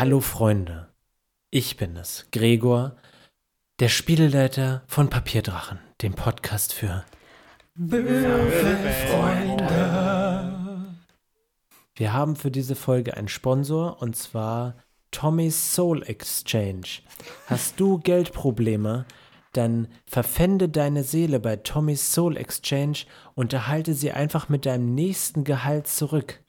Hallo Freunde, ich bin es, Gregor, der Spieleleiter von Papierdrachen, dem Podcast für Freunde. Wir haben für diese Folge einen Sponsor und zwar Tommy's Soul Exchange. Hast du Geldprobleme? Dann verpfände deine Seele bei Tommy's Soul Exchange und erhalte sie einfach mit deinem nächsten Gehalt zurück.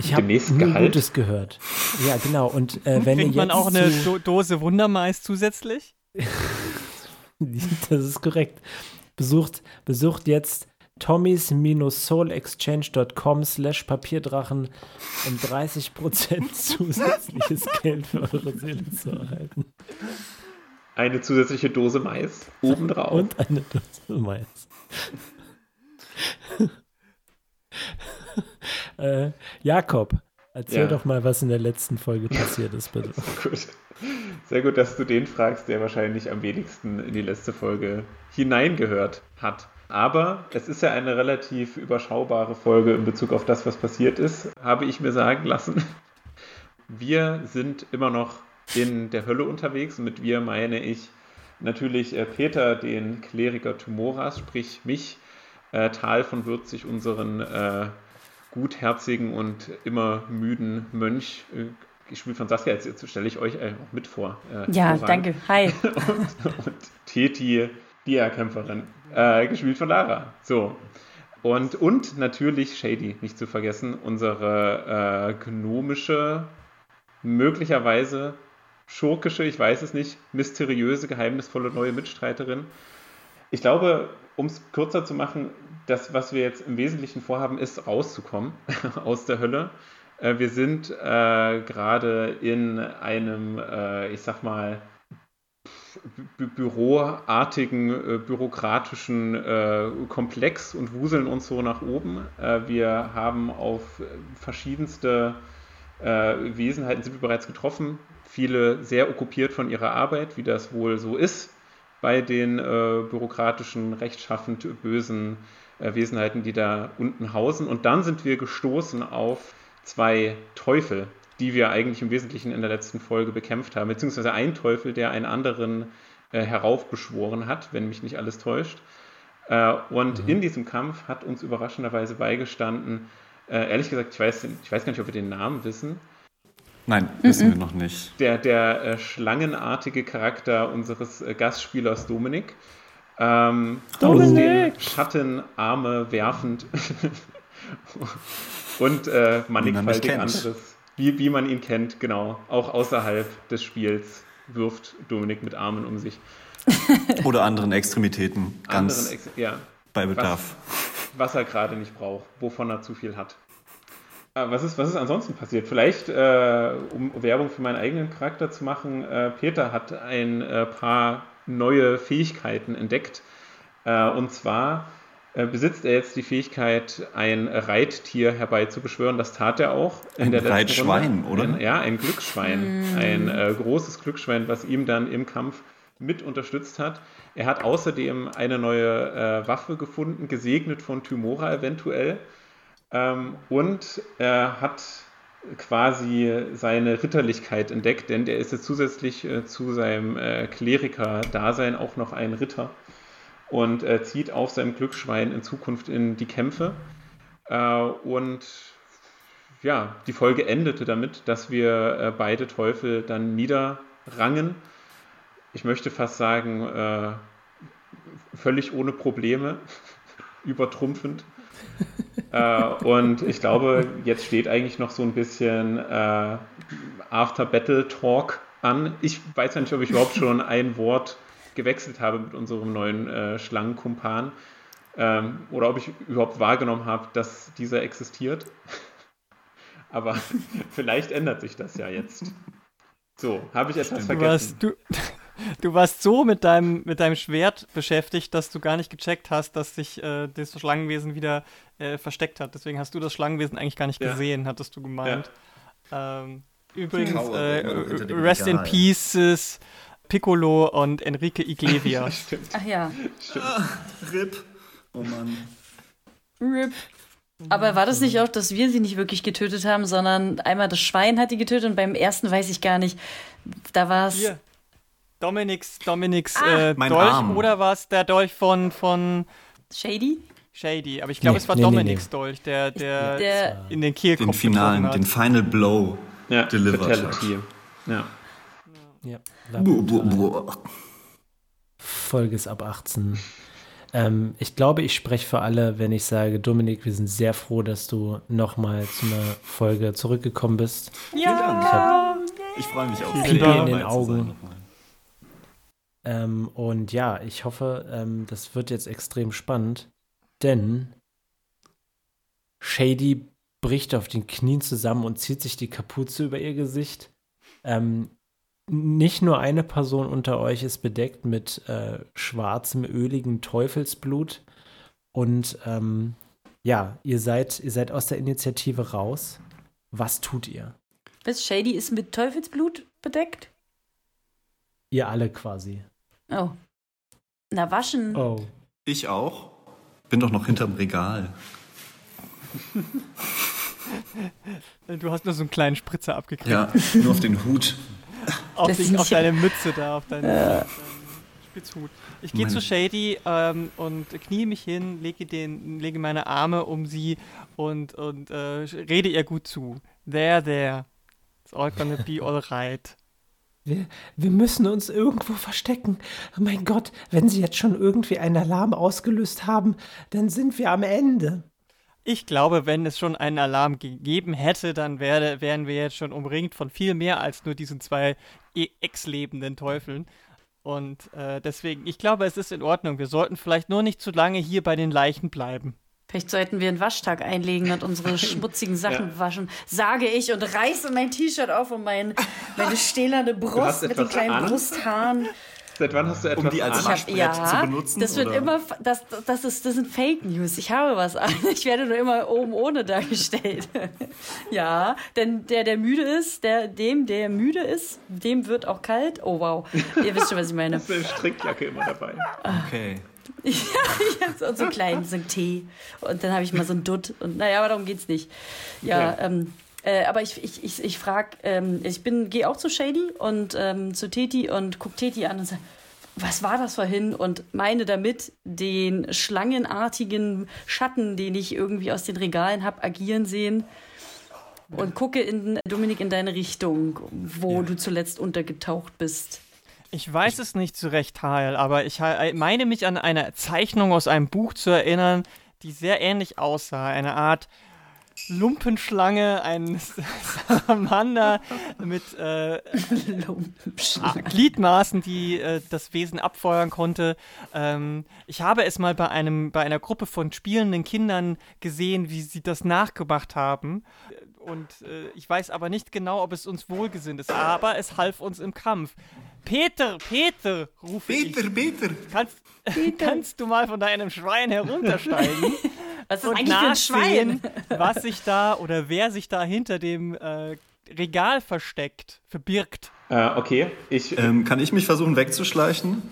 Ich habe nur? Gutes gehört. Ja, genau. Und äh, wenn Kriegt ihr man auch eine zu- Do Dose Wundermais zusätzlich? Das ist korrekt. Besucht, besucht jetzt tommys-soulexchange.com slash Papierdrachen, um 30% zusätzliches Geld für eure Seele zu erhalten. Eine zusätzliche Dose Mais obendrauf. Und eine Dose Mais. Äh, Jakob, erzähl Ja. doch mal, was in der letzten Folge passiert ist, bitte. Gut. Sehr gut, dass du den fragst, der wahrscheinlich am wenigsten in die letzte Folge hineingehört hat. Aber es ist ja eine relativ überschaubare Folge in Bezug auf das, was passiert ist, habe ich mir sagen lassen. Wir sind immer noch in der Hölle unterwegs. Mit wir meine ich natürlich äh, Peter, den Kleriker Tumoras, sprich mich, äh, Tal von Würzig, unseren äh, gutherzigen und immer müden Mönch, äh, gespielt von Saskia. Jetzt, jetzt stelle ich euch äh, auch mit vor. Äh, Ja, voran. danke. Hi. und, und Teti, Dia-Kämpferin, äh, gespielt von Lara. So. Und, und natürlich Shady, nicht zu vergessen, unsere äh, gnomische, möglicherweise schurkische, ich weiß es nicht, mysteriöse, geheimnisvolle neue Mitstreiterin. Ich glaube, um es kürzer zu machen, das, was wir jetzt im Wesentlichen vorhaben, ist rauszukommen aus der Hölle. Äh, wir sind äh, gerade in einem, äh, ich sag mal, bü büroartigen, äh, bürokratischen äh, Komplex und wuseln uns so nach oben. Äh, wir haben auf verschiedenste Wesenheiten sind wir bereits getroffen. Viele sehr okkupiert von ihrer Arbeit, wie das wohl so ist bei den äh, bürokratischen, rechtschaffend bösen Wesenheiten, die da unten hausen. Und dann sind wir gestoßen auf zwei Teufel, die wir eigentlich im Wesentlichen in der letzten Folge bekämpft haben, beziehungsweise ein Teufel, der einen anderen äh, heraufbeschworen hat, wenn mich nicht alles täuscht. Äh, und in diesem Kampf hat uns überraschenderweise beigestanden, äh, ehrlich gesagt, ich weiß, ich weiß gar nicht, ob wir den Namen wissen, Nein, wissen wir noch nicht. der, der äh, schlangenartige Charakter unseres äh, Gastspielers Dominik. Ähm, aus den Schattenarme werfend und äh, mannigfaltig anderes, wie, wie man ihn kennt, genau. Auch außerhalb des Spiels wirft Dominik mit Armen um sich. Oder anderen Extremitäten, ganz Anderen Ex ja, bei Bedarf. was er gerade nicht braucht, wovon er zu viel hat. Äh, Was ist, was ist ansonsten passiert? Vielleicht, äh, um Werbung für meinen eigenen Charakter zu machen, äh, Peter hat ein äh, paar neue Fähigkeiten entdeckt. Äh, und zwar äh, besitzt er jetzt die Fähigkeit, ein Reittier herbeizubeschwören. Das tat er auch in Ein der letzten Reitschwein, Runde. oder? Ein, ja, ein Glücksschwein. Ein äh, großes Glücksschwein, was ihm dann im Kampf mit unterstützt hat. Er hat außerdem eine neue äh, Waffe gefunden, gesegnet von Tymora eventuell. Ähm, und er hat quasi seine Ritterlichkeit entdeckt, denn er ist jetzt zusätzlich äh, zu seinem äh, Kleriker-Dasein auch noch ein Ritter und äh, zieht auf seinem Glücksschwein in Zukunft in die Kämpfe. Äh, und ja, die Folge endete damit, dass wir äh, beide Teufel dann niederrangen. Ich möchte fast sagen, äh, völlig ohne Probleme, übertrumpfend. äh, und ich glaube, jetzt steht eigentlich noch so ein bisschen äh, After-Battle-Talk an. Ich weiß ja nicht, ob ich überhaupt schon ein Wort gewechselt habe mit unserem neuen äh, Schlangenkumpan ähm, oder ob ich überhaupt wahrgenommen habe, dass dieser existiert. Aber vielleicht ändert sich das ja jetzt. So, habe ich etwas Du vergessen? warst, du, du warst so mit deinem, mit deinem Schwert beschäftigt, dass du gar nicht gecheckt hast, dass sich äh, das Schlangenwesen wieder äh, versteckt hat. Deswegen hast du das Schlangenwesen eigentlich gar nicht Ja. gesehen, hattest du gemeint. Ähm, übrigens, Kauer äh, Rest in. Pieces, Piccolo und Enrique Iglesias. Stimmt. Ach ja. RIP. Oh Mann. Rip. Aber war das nicht auch, dass wir sie nicht wirklich getötet haben, sondern einmal das Schwein hat die getötet und beim ersten weiß ich gar nicht. Da war es. Dominiks, Dominiks Ah. äh, Mein Dolch Arm. oder war es der Dolch von, von Shady? Shady? Aber ich glaube, Nee, es war nee, Dominiks nee. Dolch, der, der, Der, in den Kehlkopf Den finalen, getroffen den hat. Final Blow Ja, delivered Fatality. hat. Ja. Ja, Buh, buh, buh. Folge ist ab 18. Ähm, ich glaube, ich spreche für alle, wenn ich sage, Dominik, wir sind sehr froh, dass du nochmal zu einer Folge zurückgekommen bist. Ja. Ich freue mich auch. Pipi in den zu sein Augen. Ähm, und ja, ich hoffe, ähm, das wird jetzt extrem spannend, denn Shady bricht auf den Knien zusammen und zieht sich die Kapuze über ihr Gesicht. Ähm, nicht nur eine Person unter euch ist bedeckt mit äh, schwarzem, öligen Teufelsblut. Und ähm, ja, ihr seid, ihr seid aus der Initiative raus. Was tut ihr? was, Shady ist mit Teufelsblut bedeckt? Ihr alle quasi. Oh. Na, waschen. Oh. Ich auch. Bin doch noch hinterm Regal. Du hast nur so einen kleinen Spritzer abgekriegt. Ja, nur auf den Hut. auf, ist auf deine Mütze da, auf deinen, Spitzhut. Ich gehe zu Shady ähm, und knie mich hin, lege, den, lege meine Arme um sie und, und äh, rede ihr gut zu. There, there. It's all gonna be alright. Wir, wir müssen uns irgendwo verstecken. Mein Gott, wenn sie jetzt schon irgendwie einen Alarm ausgelöst haben, dann sind wir am Ende. Ich glaube, wenn es schon einen Alarm gegeben hätte, dann wäre, wären wir jetzt schon umringt von viel mehr als nur diesen zwei e- ex-lebenden Teufeln. Und äh, deswegen, ich glaube, es ist in Ordnung. Wir sollten vielleicht nur nicht zu lange hier bei den Leichen bleiben. Vielleicht sollten wir einen Waschtag einlegen und unsere schmutzigen Sachen Ja. waschen, sage ich und reiße mein T-Shirt auf und mein, meine stählerne Brust mit den kleinen Angst? Brusthaaren. Seit wann hast du etwas Um die als an? Ich hab, Waschbrett ja, zu benutzen, das wird oder? immer, das, das, ist, das sind Fake News. Ich habe was an. Ich werde nur immer oben ohne dargestellt. ja, denn der, der müde ist, der, dem, der müde ist, dem wird auch kalt. Oh wow, ihr wisst schon, was ich meine. Hast du eine Strickjacke immer dabei? Okay. und so klein, so ein Tee. Und dann habe ich mal so ein Dutt. Und naja, aber darum geht's nicht. Ja, Ja. ähm, äh, aber ich, ich, ich, ich frage, ähm, ich bin, gehe auch zu Shady und ähm, zu Teti und guck Teti an und sage, was war das vorhin? Und meine damit den schlangenartigen Schatten, den ich irgendwie aus den Regalen habe, agieren sehen. Und gucke in Dominik in deine Richtung, wo du zuletzt untergetaucht bist. Ich weiß es nicht zu Recht, Heil, aber ich ha- meine mich an eine Zeichnung aus einem Buch zu erinnern, die sehr ähnlich aussah. Eine Art Lumpenschlange, ein Salamander mit äh, Ah, Gliedmaßen, die äh, das Wesen abfeuern konnte. Ähm, ich habe es mal bei einem bei einer Gruppe von spielenden Kindern gesehen, wie sie das nachgemacht haben. Und äh, ich weiß aber nicht genau, ob es uns wohlgesinnt ist. Aber es half uns im Kampf. Peter, Peter, rufe Peter, ich. Peter. Kannst, kannst du mal von deinem Schwein heruntersteigen Was ist und eigentlich für ein Schwein? was sich da oder wer sich da hinter dem äh, Regal versteckt, verbirgt? Äh, okay, ich, Ähm, kann ich mich versuchen wegzuschleichen?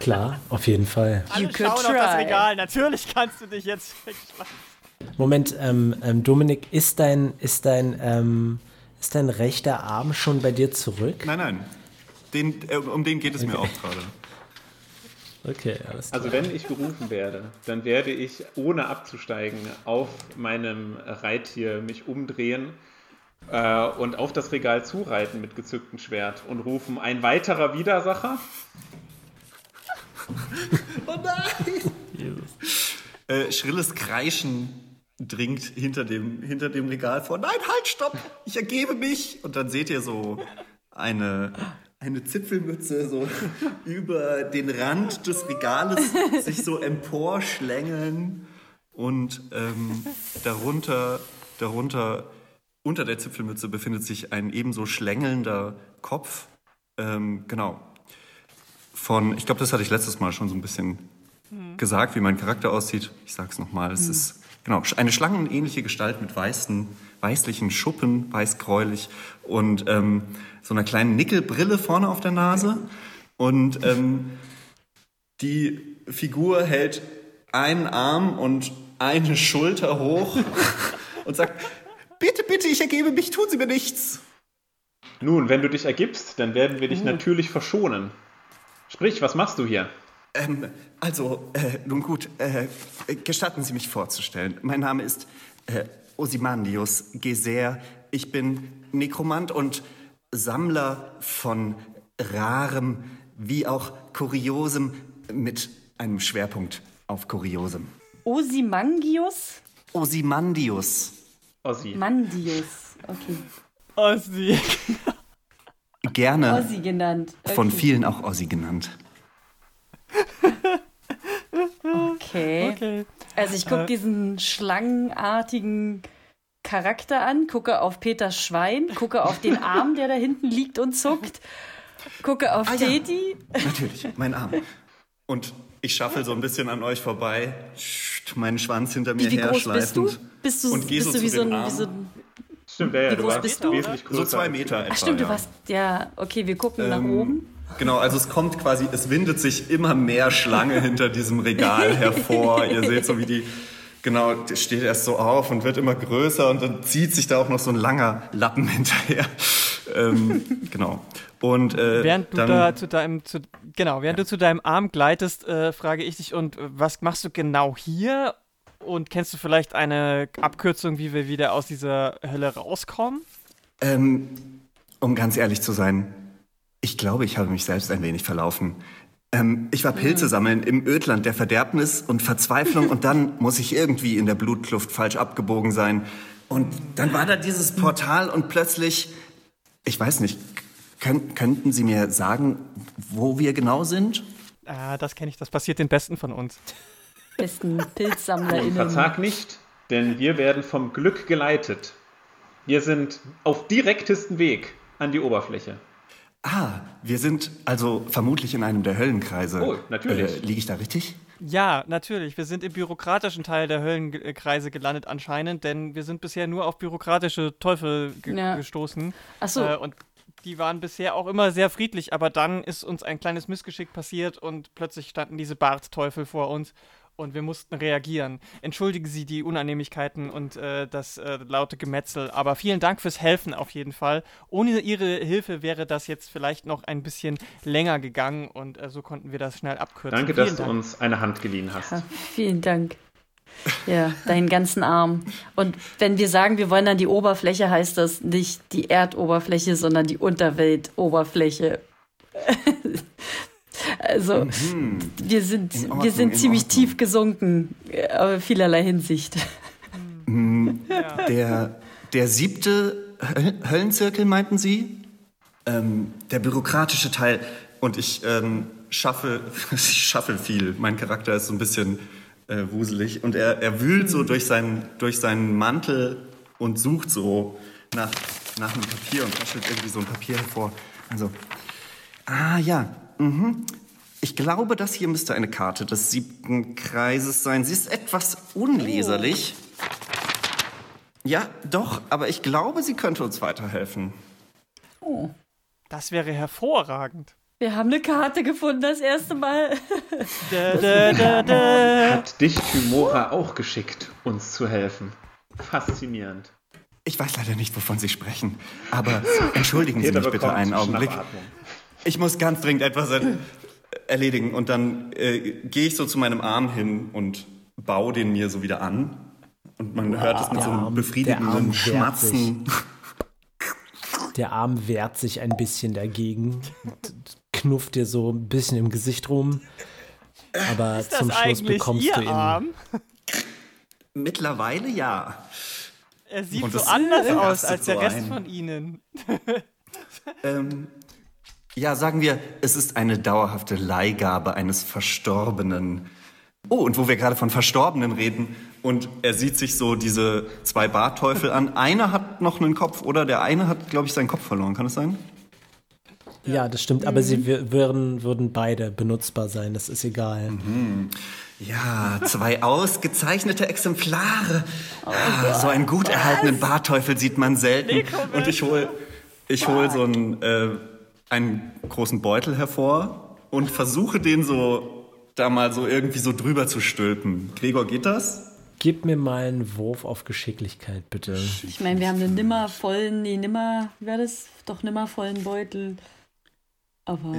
Klar, auf jeden Fall. You Alle could schauen auf das. Regal. Natürlich kannst du dich jetzt wegschleichen. Moment, ähm, ähm, Dominik, ist dein, ist dein, ähm, ist dein rechter Arm schon bei dir zurück? Nein, nein. Den, äh, um den geht es mir auch gerade. Okay, alles klar. also wenn ich gerufen werde, dann werde ich, ohne abzusteigen, auf meinem Reittier mich umdrehen äh, und auf das Regal zureiten mit gezücktem Schwert und rufen, ein weiterer Widersacher? Äh, schrilles Kreischen dringt hinter dem, hinter dem Regal vor. Nein, halt, stopp! Ich ergebe mich! Und dann seht ihr so eine, eine Zipfelmütze so über den Rand des Regales sich so emporschlängeln und ähm, darunter, darunter, unter der Zipfelmütze befindet sich ein ebenso schlängelnder Kopf. Ähm, genau. Von, ich glaube, das hatte ich letztes Mal schon so ein bisschen gesagt, wie mein Charakter aussieht. Ich sag's nochmal. Es ist genau eine schlangenähnliche Gestalt mit weißen, weißlichen Schuppen, weißgräulich und ähm, so einer kleinen Nickelbrille vorne auf der Nase. Und ähm, die Figur hält einen Arm und eine Schulter hoch und sagt, bitte, bitte, ich ergebe mich, tun Sie mir nichts. Nun, wenn du dich ergibst, dann werden wir dich natürlich verschonen. Sprich, was machst du hier? Ähm, also, äh, nun gut, äh, gestatten Sie mich vorzustellen. Mein Name ist äh, Ozymandius Geser. Ich bin Nekromant und Sammler von rarem wie auch Kuriosem mit einem Schwerpunkt auf Kuriosem. Osimangius? Ozymandius. Ossi. Mandius. Okay. Ossi. Gerne Ossi genannt. Okay. von vielen auch Ossi genannt. Okay. Okay. Also ich gucke Äh. diesen schlangenartigen Charakter an, gucke auf Peters Schwein, gucke auf den Arm, der da hinten liegt und zuckt, gucke auf Ah, ja. Teti. Natürlich, mein Arm. Und ich schaffel so ein bisschen an euch vorbei, scht, meinen Schwanz hinter mir Wie, wie groß bist du? herschleifend. Bist du, Und geh bist so du wie zu so ein, wie so ein Stimmt, ja, ja, Wie du groß warst bist du? wesentlich größer. So zwei Meter etwa. Ach stimmt, du ja. warst, ja, okay, wir gucken nach Ähm, oben. Genau, also es kommt quasi, es windet sich immer mehr Schlange hinter diesem Regal hervor. Ihr seht so, wie die, genau, die steht erst so auf und wird immer größer und dann zieht sich da auch noch so ein langer Lappen hinterher. Ähm, genau. Und äh, Während du dann, da zu deinem, zu, genau, während du zu deinem Arm gleitest, äh, frage ich dich, und was machst du genau hier? Und kennst du vielleicht eine Abkürzung, wie wir wieder aus dieser Hölle rauskommen? ähm, um ganz ehrlich zu sein, ich glaube, ich habe mich selbst ein wenig verlaufen. Ähm, ich war Pilze sammeln im Ödland der Verderbnis und Verzweiflung und dann muss ich irgendwie in der Blutkluft falsch abgebogen sein. Und dann war da dieses Portal und plötzlich, ich weiß nicht, könnt, könnten Sie mir sagen, wo wir genau sind? Ah, das kenne ich, das passiert den Besten von uns. Besten PilzsammlerInnen. Verzag nicht, denn wir werden vom Glück geleitet. Wir sind auf direktesten Weg an die Oberfläche. Ah, wir sind also vermutlich in einem der Höllenkreise. Oh, natürlich. Äh, Liege ich da richtig? Ja, natürlich. Wir sind im bürokratischen Teil der Höllenkreise gelandet anscheinend, denn wir sind bisher nur auf bürokratische Teufel ge Ja. gestoßen. Ach so. Äh, und die waren bisher auch immer sehr friedlich, aber dann ist uns ein kleines Missgeschick passiert und plötzlich standen diese Bartteufel vor uns und wir mussten reagieren. Entschuldigen Sie die Unannehmlichkeiten und äh, das äh, laute Gemetzel, aber vielen Dank fürs Helfen auf jeden Fall. Ohne Ihre Hilfe wäre das jetzt vielleicht noch ein bisschen länger gegangen und äh, so konnten wir das schnell abkürzen. Danke, vielen dass du Dank. uns eine Hand geliehen hast. Ja, vielen Dank. Ja, deinen ganzen Arm. Und wenn wir sagen, wir wollen an die Oberfläche, heißt das nicht die Erdoberfläche, sondern die Unterweltoberfläche. Also, wir sind, In Ordnung, wir sind in ziemlich tief gesunken, aber in vielerlei Hinsicht. Der, der siebte Höl Höllenzirkel, meinten Sie? Ähm, der bürokratische Teil. Und ich ähm, schaffe, ich schaffe viel. Mein Charakter ist so ein bisschen äh, wuselig. Und er, er wühlt so durch seinen, durch seinen Mantel und sucht so nach, nach einem Papier und raschelt irgendwie so ein Papier hervor. Also, ah ja, mhm. Ich glaube, das hier müsste eine Karte des siebten Kreises sein. Sie ist etwas unleserlich. Ja, doch, aber ich glaube, sie könnte uns weiterhelfen. Oh, Das wäre hervorragend. wir haben eine Karte gefunden, das erste Mal. Da, da, da, da. Hat dich Tymora auch geschickt, uns zu helfen? Faszinierend. Ich weiß leider nicht, wovon Sie sprechen, aber entschuldigen Sie mich bitte einen Augenblick. Schnappatmung. Ich muss ganz dringend etwas er erledigen und dann äh, gehe ich so zu meinem Arm hin und baue den mir so wieder an. Und man hört es mit der so einem Arm- befriedigenden Schmatzen. Der Arm wehrt sich ein bisschen dagegen, knufft dir so ein bisschen im Gesicht rum. Aber zum Schluss bekommst Ihr du ihn. Arm? Mittlerweile ja. Er sieht so anders aus als der Rest ein. von Ihnen. Ähm, ja, sagen wir, es ist eine dauerhafte Leihgabe eines Verstorbenen. Oh, und wo wir gerade von Verstorbenen reden, und er sieht sich so diese zwei Barteufel an. Einer hat noch einen Kopf, oder? Der eine hat, glaube ich, seinen Kopf verloren. Kann das sein? Ja, das stimmt, aber sie wür- würden, würden beide benutzbar sein, das ist egal. Ja, zwei ausgezeichnete Exemplare. ah, so einen gut erhaltenen Barteufel sieht man selten. Und ich hole ich hol so einen, äh, einen großen Beutel hervor und versuche den so da mal so irgendwie so drüber zu stülpen. Gregor, geht das? Gib mir mal einen Wurf auf Geschicklichkeit, bitte. Ich meine, wir haben einen nimmer vollen, nee, nimmer, wie war das? Doch nimmer vollen Beutel. Aber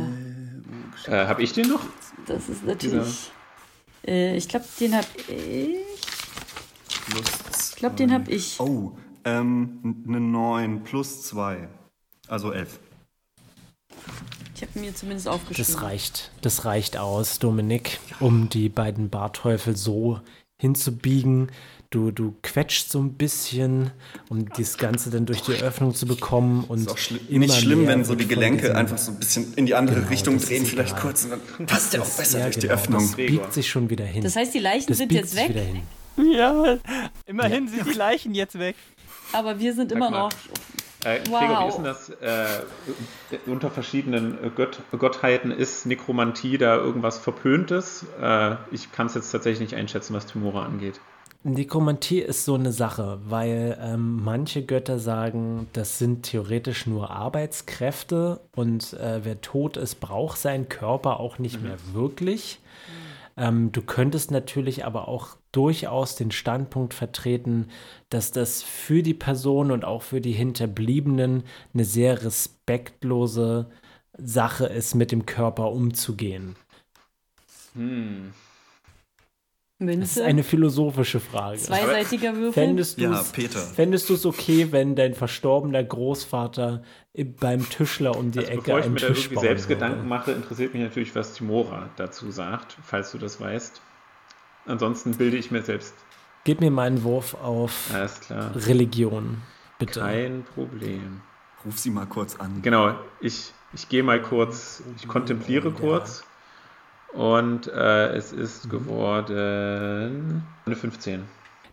Äh, Habe ich den noch? das ist natürlich. Äh, ich glaube, den hab ich. Plus Ich glaube, den hab ich. Oh, ähm, eine 9 plus 2. Also 11. Ich habe mir zumindest aufgeschrieben. Das reicht. Das reicht aus, Dominik, um die beiden Barteufel so hinzubiegen. Du, du quetscht so ein bisschen, um das Ganze dann durch die Öffnung zu bekommen. Und Ist auch schli immer nicht schlimm, wenn so die Gelenke einfach so ein bisschen in die andere Genau, Richtung drehen, vielleicht egal. kurz. Und dann passt der auch besser Ja, durch die genau, Öffnung. Das biegt sich schon wieder hin. Das heißt, die Leichen Das sind jetzt weg. Ja, immerhin sind die Leichen jetzt weg. aber wir sind immer mal. noch. Äh, Wow. Gregor, wie ist denn das? Äh, unter verschiedenen Gött Gottheiten ist Nekromantie da irgendwas Verpöntes? Äh, ich kann es jetzt tatsächlich nicht einschätzen, was Timora angeht. Nekromantie ist so eine Sache, weil ähm, manche Götter sagen, das sind theoretisch nur Arbeitskräfte und äh, wer tot ist, braucht seinen Körper auch nicht mehr wirklich. Ähm, du könntest natürlich aber auch durchaus den Standpunkt vertreten, dass das für die Person und auch für die Hinterbliebenen eine sehr respektlose Sache ist, mit dem Körper umzugehen. Hm. Das ist Münze. eine philosophische Frage. Zweiseitiger Würfel. Fändest du Ja, es Peter. Fändest du es okay, wenn dein verstorbener Großvater beim Tischler um die Also Ecke bevor ich einen mir da Tisch irgendwie bauen selbst würde? Gedanken mache, interessiert mich natürlich, was Timora dazu sagt, falls du das weißt. Ansonsten bilde ich mir selbst. Gib mir mal einen Wurf auf Alles klar. Religion, bitte. Kein Problem. Ruf sie mal kurz an. Genau, ich, ich gehe mal kurz, ich kontempliere kurz. Und äh, es ist geworden eine 15.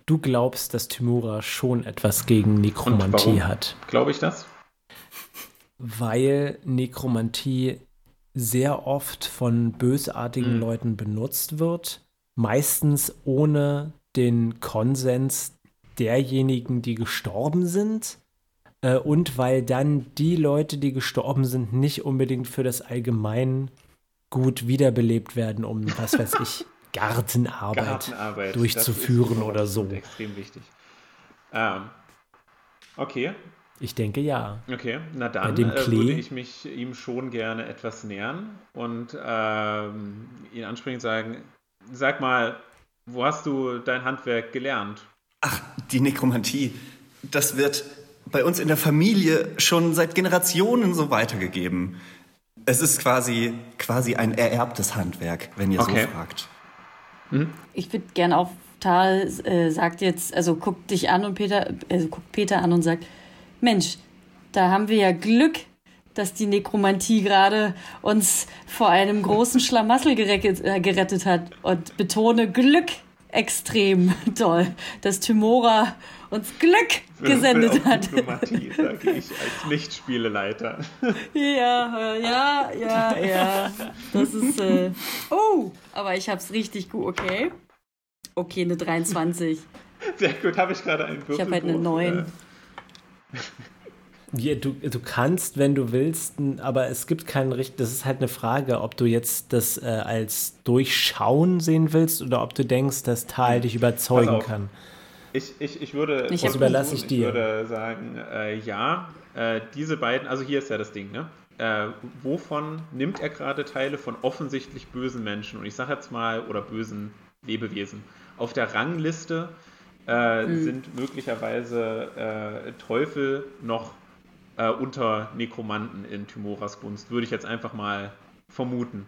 Du glaubst, dass Timura schon etwas gegen Und Nekromantie warum? hat, Glaube ich das? weil Nekromantie sehr oft von bösartigen Hm. Leuten benutzt wird, meistens ohne den Konsens derjenigen, die gestorben sind. Äh, und weil dann die Leute, die gestorben sind, nicht unbedingt für das Allgemein gut wiederbelebt werden, um, was weiß ich, Gartenarbeit. Gartenarbeit durchzuführen das ist oder so. Extrem wichtig. Ähm, okay, Ich denke ja. okay. Na dann äh, würde ich mich ihm schon gerne etwas nähern und ähm, ihn ansprechend sagen, sag mal, wo hast du dein Handwerk gelernt? Ach, die Nekromantie. Das wird bei uns in der Familie schon seit Generationen so weitergegeben. Es ist quasi, quasi ein ererbtes Handwerk, wenn ihr Okay. so fragt. Ich würde gern auf Tal äh, sagt jetzt, also guckt dich an und Peter, also guckt Peter an und sagt, Mensch, da haben wir ja Glück, dass die Nekromantie gerade uns vor einem großen Schlamassel gerettet, äh, gerettet hat. Und betone Glück extrem toll, dass Timora uns Glück gesendet hat. Diplomatie, sage ich als Nicht-Spieleleiter. Ja, ja, ja, ja. Das ist. Äh, oh, aber ich hab's richtig gut, okay. Okay, eine 23. Sehr gut, habe ich gerade einen Würfel. Ich habe halt eine 9. Ja, du, du kannst, wenn du willst, aber es gibt keinen Richt. Das ist halt eine Frage, ob du jetzt das äh, als Durchschauen sehen willst oder ob du denkst, dass Tal dich überzeugen kann. Ich, ich, ich würde. Ich Das überlasse ich Ich dir. würde sagen, äh, ja, äh, diese beiden, also hier ist ja das Ding, ne? Äh, wovon nimmt er gerade Teile von offensichtlich bösen Menschen? Und ich sage jetzt mal, oder bösen Lebewesen. Auf der Rangliste äh, Hm. sind möglicherweise äh, Teufel noch äh, unter Nekromanten in Timoras Gunst. Würde ich jetzt einfach mal vermuten.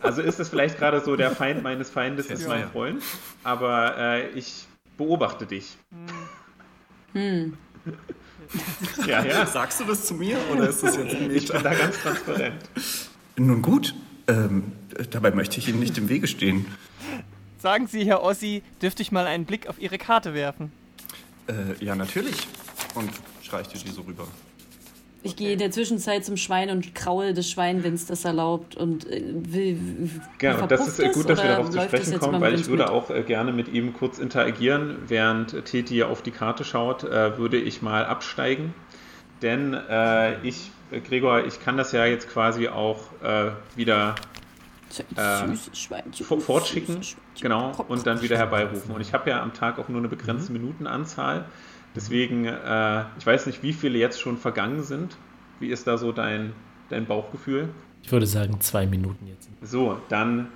Also ist es vielleicht gerade so, der Feind meines Feindes ist mein. Freund, aber äh, ich beobachte dich. Hm. Ja, ja. Sagst du das zu mir oder ist das jetzt ein Ich bin da ganz transparent. Nun gut, ähm, dabei möchte ich Ihnen nicht im Wege stehen. Sagen Sie, Herr Ossi, dürfte ich mal einen Blick auf Ihre Karte werfen? Äh, ja, natürlich. Und streich dir die so rüber. Ich gehe in der Zwischenzeit zum Schwein und kraul das Schwein, wenn es das erlaubt. Und äh, will. Genau, das ist äh, gut, dass wir darauf zu sprechen kommen, weil ich würde mit? auch äh, gerne mit ihm kurz interagieren. Während Teti auf die Karte schaut, äh, würde ich mal absteigen. Denn äh, ich, Gregor, ich kann das ja jetzt quasi auch äh, wieder äh, fortschicken, genau, und dann wieder herbeirufen. Und ich habe ja am Tag auch nur eine begrenzte mhm. Minutenanzahl. Deswegen, äh, ich weiß nicht, wie viele jetzt schon vergangen sind. Wie ist da so dein, dein Bauchgefühl? Ich würde sagen, zwei Minuten jetzt. So, dann,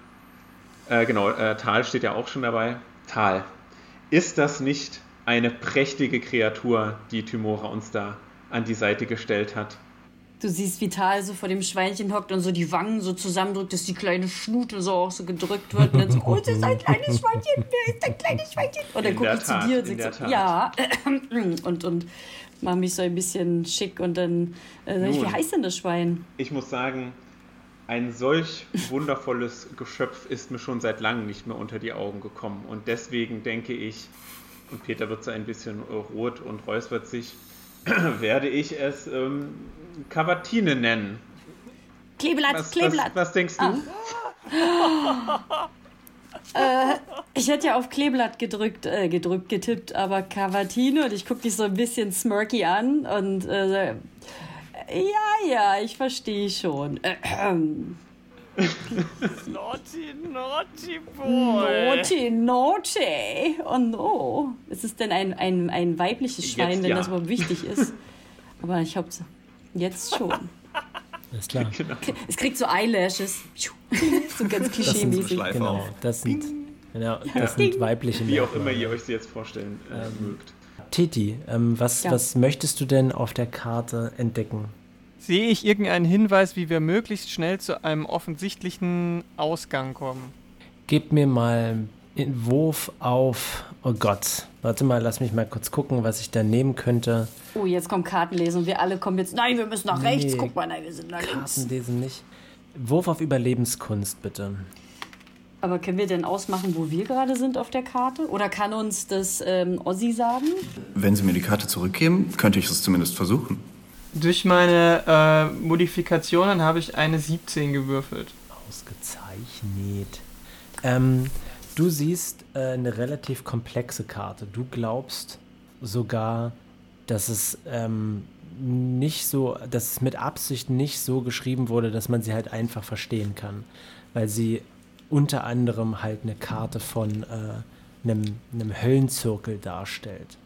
äh, genau, äh, Tal steht ja auch schon dabei. Tal, ist das nicht eine prächtige Kreatur, die Tymora uns da an die Seite gestellt hat? Du siehst, wie Tal so vor dem Schweinchen hockt und so die Wangen so zusammendrückt, dass die kleine Schnute so auch so gedrückt wird. Und dann so, oh, das ist ein kleines Schweinchen, wer ist ein kleines Schweinchen? Und dann gucke ich Tat, zu dir und sage so, ja. Und, und mache mich so ein bisschen schick und dann äh, sag ich, wie heißt denn das Schwein? Ich muss sagen, ein solch wundervolles Geschöpf ist mir schon seit langem nicht mehr unter die Augen gekommen. Und deswegen denke ich, und Peter wird so ein bisschen rot und räuspert sich, werde ich es ähm, Cavatine nennen. Kleeblatt, was, Kleeblatt. Was, was denkst du? Ah. äh, ich hätte ja auf Kleeblatt gedrückt, äh, gedrückt, getippt, aber Cavatine und ich gucke dich so ein bisschen smirky an und äh, ja, ja, ich verstehe schon. naughty, naughty boy. Naughty, naughty. Oh no. Ist es denn ein, ein, ein weibliches Schwein, jetzt, wenn ja. das überhaupt wichtig ist? Aber ich hoffe, jetzt schon. Ist klar. Genau. Es kriegt so Eyelashes. so ganz klischee-mäßig. So genau, das sind, genau, das sind weibliche Wie auch immer ihr euch sie jetzt vorstellen äh, ähm, mögt. Titi, ähm, was, ja. was möchtest du denn auf der Karte entdecken? Sehe ich irgendeinen Hinweis, wie wir möglichst schnell zu einem offensichtlichen Ausgang kommen? Gib mir mal einen Wurf auf. Oh Gott. Warte mal, lass mich mal kurz gucken, was ich da nehmen könnte. Oh, jetzt kommt Kartenlesen und wir alle kommen jetzt. Nein, wir müssen nach nee, rechts. Guck mal, nein, wir sind nach links. Kartenlesen nicht. Wurf auf Überlebenskunst, bitte. Aber können wir denn ausmachen, wo wir gerade sind auf der Karte? Oder kann uns das ähm, Ossi sagen? Wenn Sie mir die Karte zurückgeben, könnte ich es zumindest versuchen. Durch meine äh, Modifikationen habe ich eine 17 gewürfelt. Ausgezeichnet. Ähm, du siehst äh, eine relativ komplexe Karte. Du glaubst sogar, dass es ähm, nicht so, dass es mit Absicht nicht so geschrieben wurde, dass man sie halt einfach verstehen kann. Weil sie unter anderem halt eine Karte von äh, einem, einem Höllenzirkel darstellt.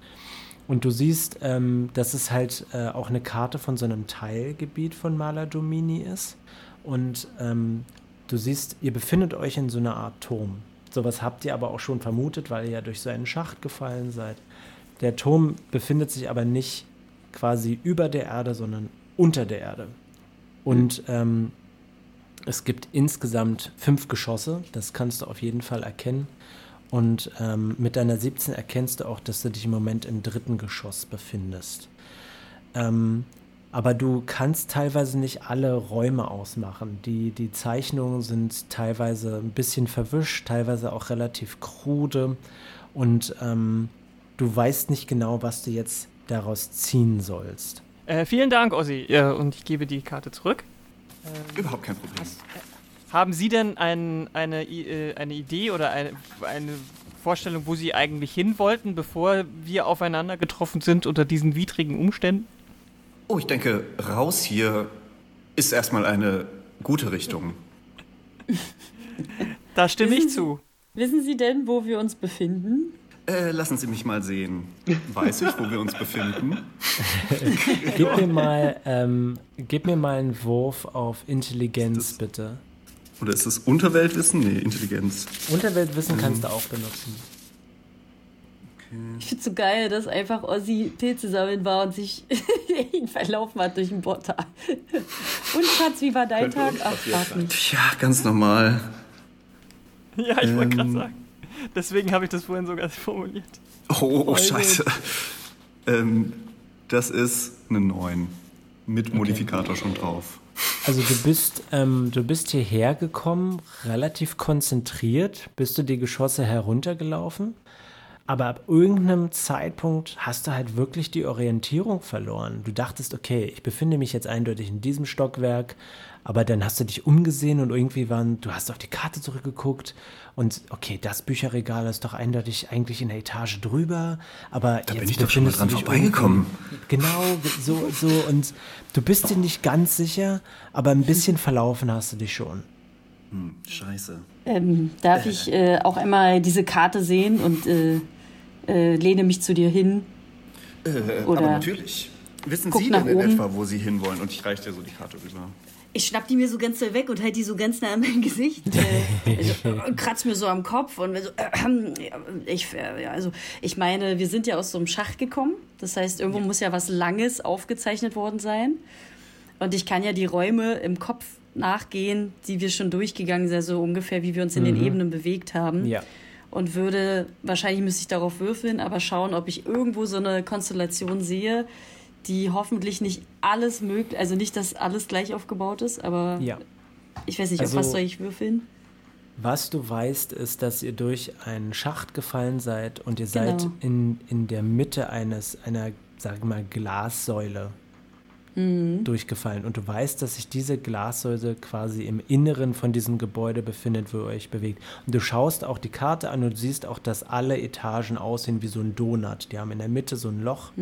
Und du siehst, ähm, dass es halt äh, auch eine Karte von so einem Teilgebiet von Maladomini ist. Und ähm, du siehst, ihr befindet euch in so einer Art Turm. Sowas habt ihr aber auch schon vermutet, weil ihr ja durch so einen Schacht gefallen seid. Der Turm befindet sich aber nicht quasi über der Erde, sondern unter der Erde. Und ähm, es gibt insgesamt fünf Geschosse, das kannst du auf jeden Fall erkennen. Und ähm, mit deiner 17 erkennst du auch, dass du dich im Moment im dritten Geschoss befindest. Ähm, aber du kannst teilweise nicht alle Räume ausmachen. Die, die Zeichnungen sind teilweise ein bisschen verwischt, teilweise auch relativ krude. Und ähm, du weißt nicht genau, was du jetzt daraus ziehen sollst. Äh, vielen Dank, Ossi. Ja, und ich gebe die Karte zurück. Ähm, Überhaupt kein Problem. Hast, haben Sie denn ein, eine, äh, eine Idee oder eine, eine Vorstellung, wo Sie eigentlich hin wollten, bevor wir aufeinander getroffen sind unter diesen widrigen Umständen? Oh, ich denke, raus hier ist erstmal eine gute Richtung. da stimme ich zu. Wissen Sie denn, wo wir uns befinden? Äh, lassen Sie mich mal sehen. Weiß ich, wo wir uns befinden? gib, mir mal, ähm, gib mir mal einen Wurf auf Intelligenz, bitte. Oder ist das Unterweltwissen? Nee, Intelligenz. Unterweltwissen kannst du auch benutzen. Ich finde so geil, dass einfach Ossi Tee zusammen war und sich ihn verlaufen hat durch ein Portal. und Schatz, wie war dein Tag? Ach, frag mich. Ja, ganz normal. Ja, ich ähm, wollte gerade sagen. Deswegen habe ich das vorhin sogar formuliert. Oh, oh scheiße. Ähm, das ist eine 9. Mit okay. Modifikator schon drauf. Also du bist, ähm, du bist hierher gekommen, relativ konzentriert, bist du die Geschosse heruntergelaufen, aber ab irgendeinem Zeitpunkt hast du halt wirklich die Orientierung verloren. Du dachtest, okay, ich befinde mich jetzt eindeutig in diesem Stockwerk, aber dann hast du dich umgesehen und irgendwie waren, du hast auf die Karte zurückgeguckt und okay, das Bücherregal ist doch eindeutig eigentlich in der Etage drüber, aber da jetzt bin ich doch schon mal dran vorbeigekommen. Genau, so, so und du bist dir nicht ganz sicher, aber ein bisschen verlaufen hast du dich schon. Hm, scheiße. Ähm, darf ich äh, auch einmal diese Karte sehen und äh, äh, lehne mich zu dir hin? Äh, Oder aber natürlich. Wissen Sie denn in oben. etwa, wo Sie hinwollen? Und ich reiche dir so die Karte rüber. Ich schnapp die mir so ganz doll weg und halt die so ganz nah an mein Gesicht. Äh, also, äh, kratz mir so am Kopf und so, äh, ich, äh, ja, also, ich meine, wir sind ja aus so einem Schacht gekommen. Das heißt, irgendwo muss ja was Langes aufgezeichnet worden sein. Und ich kann ja die Räume im Kopf nachgehen, die wir schon durchgegangen sind, so ungefähr, wie wir uns in den Ebenen bewegt haben. Ja. Und würde, wahrscheinlich müsste ich darauf würfeln, aber schauen, ob ich irgendwo so eine Konstellation sehe, die hoffentlich nicht alles möglich, also nicht, dass alles gleich aufgebaut ist, aber Ja. ich weiß nicht, Also- auf was soll ich würfeln? Was du weißt, ist, dass ihr durch einen Schacht gefallen seid und ihr seid Genau. in, in der Mitte eines, einer, sag ich mal, Glassäule durchgefallen. Und du weißt, dass sich diese Glassäule quasi im Inneren von diesem Gebäude befindet, wo ihr euch bewegt. Und du schaust auch die Karte an und du siehst auch, dass alle Etagen aussehen wie so ein Donut. Die haben in der Mitte so ein Loch.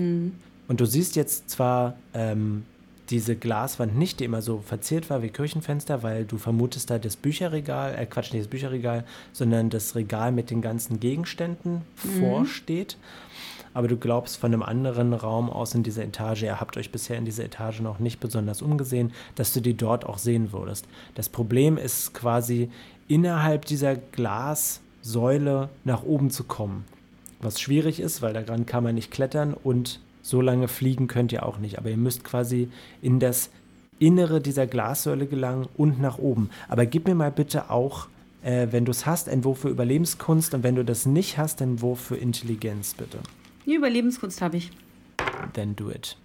Und du siehst jetzt zwar ähm, diese Glaswand nicht, die immer so verziert war wie Kirchenfenster, weil du vermutest da das Bücherregal, äh Quatsch, nicht das Bücherregal, sondern das Regal mit den ganzen Gegenständen vorsteht. Aber du glaubst von einem anderen Raum aus in dieser Etage, ihr habt euch bisher in dieser Etage noch nicht besonders umgesehen, dass du die dort auch sehen würdest. Das Problem ist quasi innerhalb dieser Glassäule nach oben zu kommen. Was schwierig ist, weil daran kann man nicht klettern und so lange fliegen könnt ihr auch nicht. Aber ihr müsst quasi in das Innere dieser Glassäule gelangen und nach oben. Aber gib mir mal bitte auch, äh, wenn du es hast, ein Wurf für Überlebenskunst und wenn du das nicht hast, ein Wurf für Intelligenz bitte. Die Überlebenskunst habe ich. Then do it.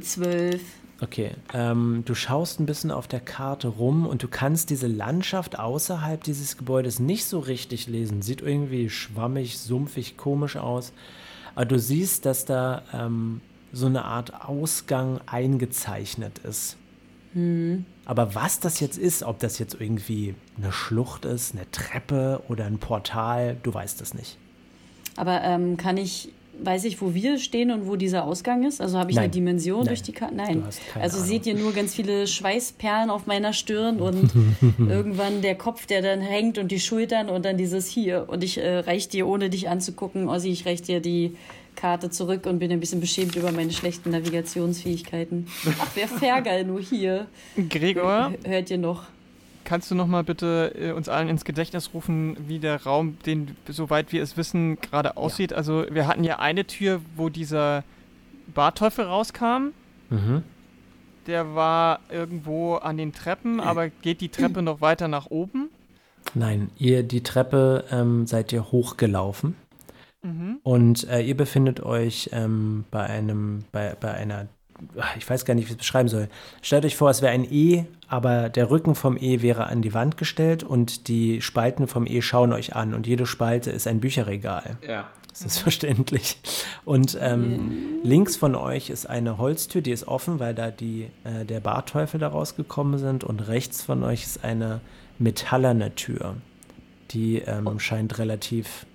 Zwölf. Okay, ähm, du schaust ein bisschen auf der Karte rum und du kannst diese Landschaft außerhalb dieses Gebäudes nicht so richtig lesen. Sieht irgendwie schwammig, sumpfig, komisch aus. Aber du siehst, dass da ähm, so eine Art Ausgang eingezeichnet ist. Aber was das jetzt ist, ob das jetzt irgendwie eine Schlucht ist, eine Treppe oder ein Portal, du weißt es nicht. Aber ähm, kann ich, weiß ich, wo wir stehen und wo dieser Ausgang ist? Also habe ich Nein. eine Dimension Nein. durch die Karte? Nein. Du hast keine also Ahnung. seht ihr nur ganz viele Schweißperlen auf meiner Stirn und irgendwann der Kopf, der dann hängt und die Schultern und dann dieses hier. Und ich äh, reich dir, ohne dich anzugucken, Ossi, ich reich dir die Karte zurück und bin ein bisschen beschämt über meine schlechten Navigationsfähigkeiten. Ach, wer Fergal nur hier. Gregor, Hört ihr noch? Kannst du noch mal bitte äh, uns allen ins Gedächtnis rufen, wie der Raum, den, soweit wir es wissen, gerade aussieht? Also wir hatten ja eine Tür, wo dieser Barteufel rauskam. Mhm. Der war irgendwo an den Treppen, aber geht die Treppe noch weiter nach oben? Nein, ihr die Treppe ähm, seid ihr hochgelaufen. Mhm. Und äh, ihr befindet euch ähm, bei einem, bei, bei einer, ich weiß gar nicht, wie ich es beschreiben soll. Stellt euch vor, es wäre ein E, aber der Rücken vom E wäre an die Wand gestellt und die Spalten vom E schauen euch an und jede Spalte ist ein Bücherregal. Ja. Das ist verständlich. Und ähm, links von euch ist eine Holztür, die ist offen, weil da die, äh, der Barteufel da rausgekommen sind. Und rechts von euch ist eine metallerne Tür. Die ähm, scheint relativ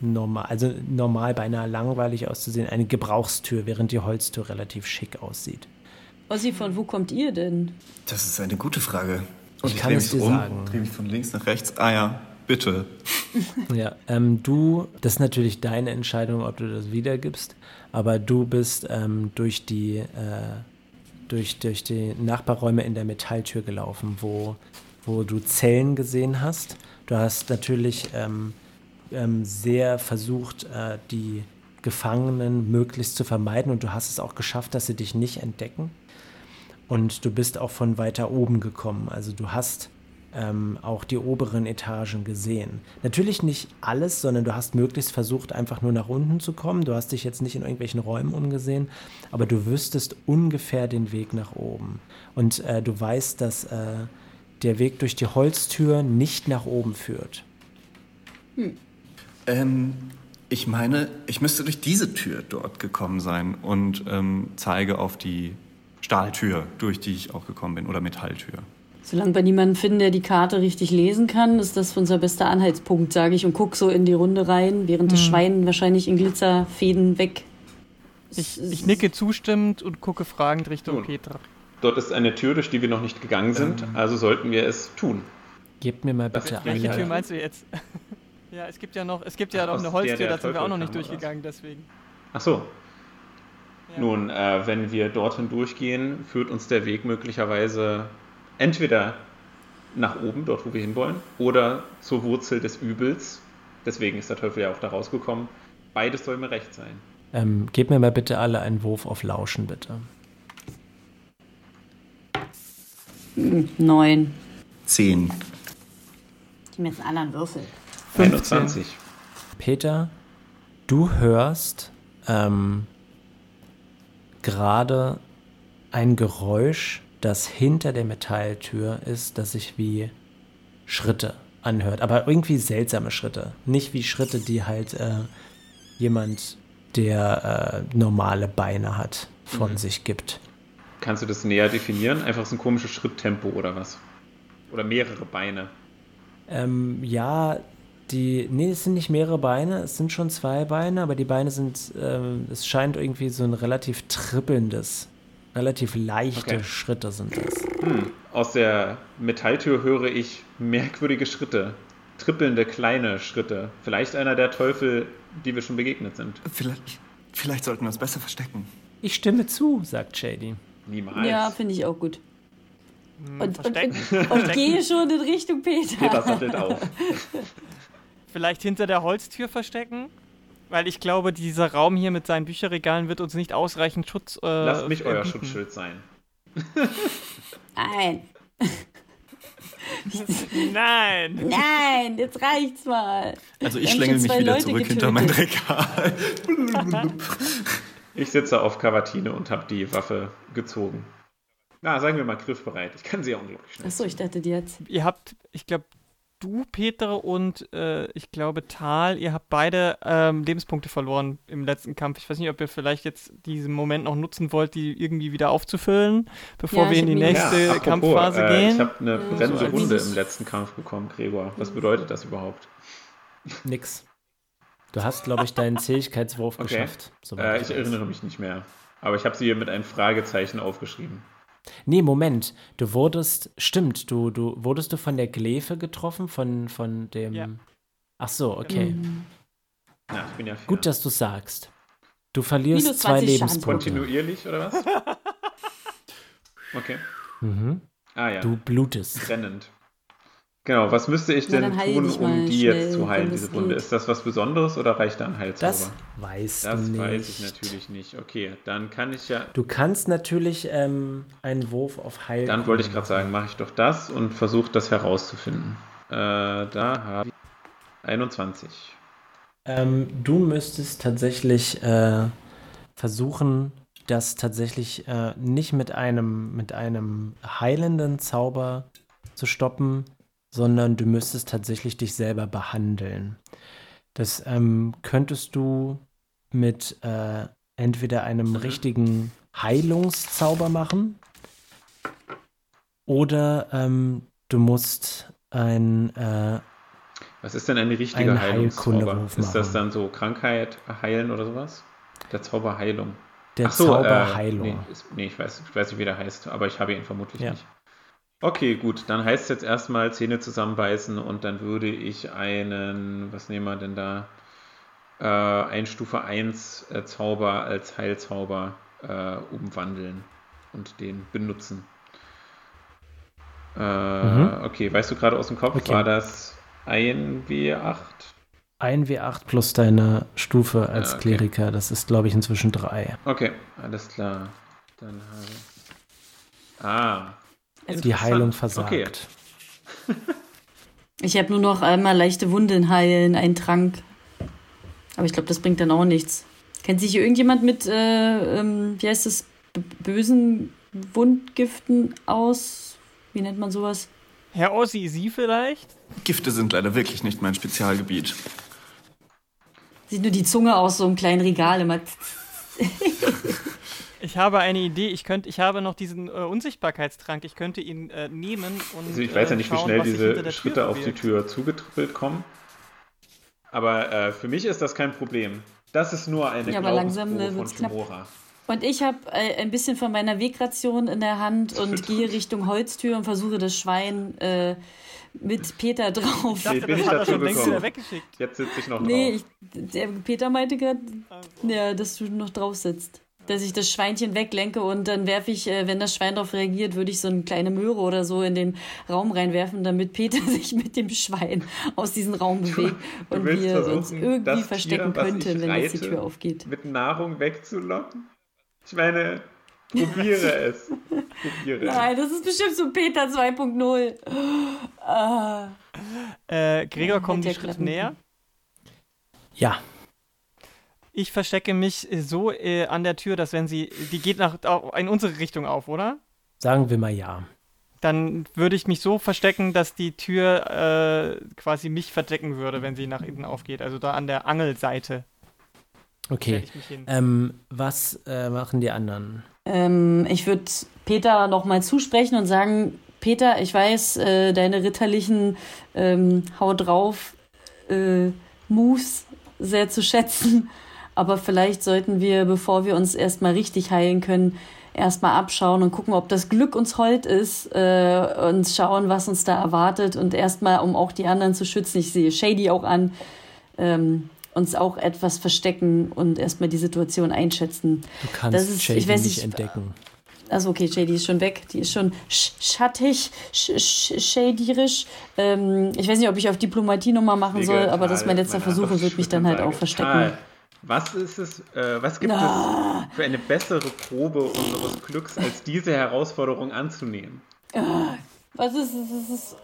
normal, also normal beinahe langweilig auszusehen. Eine Gebrauchstür, während die Holztür relativ schick aussieht. Ossi, von wo kommt ihr denn? Das ist eine gute Frage. Und Ich ich, kann drehe es mich dir um, sagen. drehe mich von links nach rechts. Ah ja, bitte. Ja, ähm, du, das ist natürlich deine Entscheidung, ob du das wiedergibst, aber du bist ähm, durch die äh, durch, durch die Nachbarräume in der Metalltür gelaufen, wo, wo du Zellen gesehen hast. Du hast natürlich ähm, ähm, sehr versucht, äh, die Gefangenen möglichst zu vermeiden und du hast es auch geschafft, dass sie dich nicht entdecken. Und du bist auch von weiter oben gekommen. Also du hast ähm, auch die oberen Etagen gesehen. Natürlich nicht alles, sondern du hast möglichst versucht, einfach nur nach unten zu kommen. Du hast dich jetzt nicht in irgendwelchen Räumen umgesehen, aber du wüsstest ungefähr den Weg nach oben. Und äh, du weißt, dass äh, der Weg durch die Holztür nicht nach oben führt. Ähm, ich meine, ich müsste durch diese Tür dort gekommen sein und ähm, zeige auf die Stahltür, durch die ich auch gekommen bin, oder Metalltür. Solange wir niemanden finden, der die Karte richtig lesen kann, ist das unser bester Anhaltspunkt, sage ich, und guck so in die Runde rein, während das Schwein wahrscheinlich in Glitzerfäden weg. Ich, ich nicke zustimmend und gucke fragend Richtung Nun. Petra. Dort ist eine Tür, durch die wir noch nicht gegangen sind, also sollten wir es tun. Gebt mir mal bitte ist- Welche Tür meinst du jetzt? ja, es gibt ja noch, es gibt ja Ach, noch eine Holztür, der da sind wir auch noch nicht durchgegangen, deswegen. Ach so, Ja. nun, äh, wenn wir dorthin durchgehen, führt uns der Weg möglicherweise entweder nach oben, dort wo wir hinwollen, oder zur Wurzel des Übels. Deswegen ist der Teufel ja auch da rausgekommen. Beides soll mir recht sein. Ähm, gebt mir mal bitte alle einen Wurf auf Lauschen, bitte. Neun. Zehn. Ich nehme jetzt einen anderen Würfel. 15. 21. Peter, du hörst ähm, gerade ein Geräusch, das hinter der Metalltür ist, das sich wie Schritte anhört. Aber irgendwie seltsame Schritte. Nicht wie Schritte, die halt äh, jemand, der äh, normale Beine hat, von Mhm. sich gibt. Kannst du das näher definieren? Einfach so ein komisches Schritttempo oder was? Oder mehrere Beine. Ähm, ja, die, nee, es sind nicht mehrere Beine, es sind schon zwei Beine, aber die Beine sind, ähm, es scheint irgendwie so ein relativ trippelndes, relativ leichte Okay. Schritte sind das. Hm. Aus der Metalltür höre ich merkwürdige Schritte. Trippelnde kleine Schritte. Vielleicht einer der Teufel, die wir schon begegnet sind. Vielleicht, vielleicht sollten wir uns besser verstecken. Ich stimme zu, sagt Shady. Niemals. Ja, finde ich auch gut. Hm, Und, und, Verstecken. und, und gehe schon in Richtung Peter. Peter sattelt auf. Vielleicht hinter der Holztür verstecken? Weil ich glaube, dieser Raum hier mit seinen Bücherregalen wird uns nicht ausreichend Schutz. Äh, Lasst mich euer bieten. Schutzschild sein. Nein, Nein! nein, jetzt reicht's mal. Also ich schlängel mich wieder Leute zurück hinter mein getötet. Regal. Ich sitze auf Kavatine und habe die Waffe gezogen. Na, sagen wir mal griffbereit. Ich kann sie ja unglaublich schnell. Achso, ich dachte die jetzt. Ihr habt, ich glaube, du, Peter und äh, ich glaube Tal, ihr habt beide ähm, Lebenspunkte verloren im letzten Kampf. Ich weiß nicht, ob ihr vielleicht jetzt diesen Moment noch nutzen wollt, die irgendwie wieder aufzufüllen, bevor Ja, wir in die nächste apropos, Kampfphase äh, gehen. Ich habe eine Ja, brennende so als Wunde im letzten Kampf bekommen, Gregor. Was bedeutet das überhaupt? Nix. Du hast, glaube ich, deinen Zähigkeitswurf Okay. geschafft. Äh, ich erinnere mich nicht mehr. Aber ich habe sie hier mit einem Fragezeichen aufgeschrieben. Nee, Moment. Du wurdest, stimmt, du, du, wurdest du von der Glefe getroffen, von, von dem. Ja. Ach so, okay. Mhm. Na, ich bin ja fair. Gut, dass du sagst. Du verlierst Minus zwei 20 Schaden. Lebenspunkte. Kontinuierlich, oder was? Okay. Mhm. Ah ja, Du blutest. brennend. Genau, was müsste ich denn heil tun, um die jetzt zu heilen, diese das Wunde? Ist das was Besonderes oder reicht da ein Heilzauber? Das Das du nicht. weiß ich natürlich nicht. Okay, dann kann ich ja. Du kannst natürlich ähm, einen Wurf auf Heil. Dann wollte ich gerade sagen, mache ich doch das und versuche das herauszufinden. Äh, da habe ich 21. Ähm, du müsstest tatsächlich äh, versuchen, das tatsächlich äh, nicht mit einem, mit einem heilenden Zauber zu stoppen, sondern du müsstest tatsächlich dich selber behandeln. Das ähm, könntest du mit äh, entweder einem richtigen Heilungszauber machen oder ähm, du musst ein äh, Was ist denn ein richtiger Einen Heilungszauber? Ist das dann so Krankheit heilen oder sowas? Der Zauber Heilung. der so, Zauber äh, Heilung. Nee, ist, nee ich, weiß, ich weiß nicht, wie der heißt, aber ich habe ihn vermutlich Ja. nicht. Okay, gut, dann heißt es jetzt erstmal Zähne zusammenbeißen und dann würde ich einen, was nehmen wir denn da? Äh, ein Stufe 1 äh, Zauber als Heilzauber äh, umwandeln und den benutzen. Äh, Mhm. Okay, weißt du gerade aus dem Kopf, Okay. war das ein W8? Ein W8 plus deine Stufe als Ja, okay. Kleriker. Das ist, glaube ich, inzwischen drei. Okay, alles klar. Dann habe ich. Ah. Also Die. Heilung versagt. Okay. Ich habe nur noch einmal leichte Wunden heilen, einen Trank. Aber ich glaube, das bringt dann auch nichts. Kennt sich hier irgendjemand mit, äh, ähm, wie heißt das, b- bösen Wundgiften aus? Wie nennt man sowas? Herr Ossi, Sie vielleicht? Gifte sind leider wirklich nicht mein Spezialgebiet. Sieht nur die Zunge aus so einem kleinen Regal immer. Ich habe eine Idee. Ich könnte, ich habe noch diesen äh, Unsichtbarkeitstrank. Ich könnte ihn äh, nehmen und. Also ich weiß ja äh, nicht, wie schauen, schnell sich hinter diese Schritte auf die. Tür zugetrippelt kommen. Aber äh, für mich ist das kein Problem. Das ist nur eine Ja, aber langsam, Glaubensprobe ne, von. Kimura. Und ich habe äh, ein bisschen von meiner Wegration in der Hand und gehe Richtung Holztür und versuche das Schwein äh, mit Peter drauf. Nee, dachte, bin das ich dazu schon längst wieder gekommen. weggeschickt. Jetzt sitze ich noch drauf. Nee, ich, der Peter meinte gerade, ja, dass du noch drauf sitzt. Dass ich das Schweinchen weglenke und dann werfe ich, äh, wenn das Schwein darauf reagiert, würde ich so eine kleine Möhre oder so in den Raum reinwerfen, damit Peter sich mit dem Schwein aus diesem Raum bewegt du und willst wir uns irgendwie verstecken Tier, könnten, wenn jetzt die Tür aufgeht. mit Nahrung wegzulocken? Ich meine, probiere es. Probiere Nein, das ist bestimmt so Peter 2.0. Ah. Äh, Gregor, Ja, kommen die Schritte näher? Ja, Ich verstecke mich äh, so äh, an der Tür, dass wenn sie, die geht nach in unsere Richtung auf, oder? sagen wir mal ja. Dann würde ich mich so verstecken, dass die Tür äh, quasi mich verdecken würde, wenn sie nach innen aufgeht. Also da an der Angelseite Okay. Ähm, was äh, machen die anderen? Ähm, ich würde Peter nochmal zusprechen und sagen, Peter, ich weiß, äh, deine ritterlichen ähm, Hau drauf äh, Moves sehr zu schätzen, aber vielleicht sollten wir, bevor wir uns erstmal richtig heilen können, erstmal abschauen und gucken, ob das Glück uns hold ist äh, und schauen, was uns da erwartet und erstmal, um auch die anderen zu schützen, ich sehe Shady auch an, ähm, uns auch etwas verstecken und erstmal die Situation einschätzen. Du kannst Das ist- Shady ich weiß nicht nicht, entdecken. Also okay, Shady ist schon weg. Die ist schon sch schattig, sch sch shadyisch. Ähm, ich weiß nicht, ob ich auf Diplomatie nochmal machen soll, aber das ist mein letzter Versuch und wird mich dann halt auch verstecken. Karl, was ist es, äh, was gibt Ah. es für eine bessere Probe unseres Glücks, als diese Herausforderung anzunehmen? Was ist es? es? ist-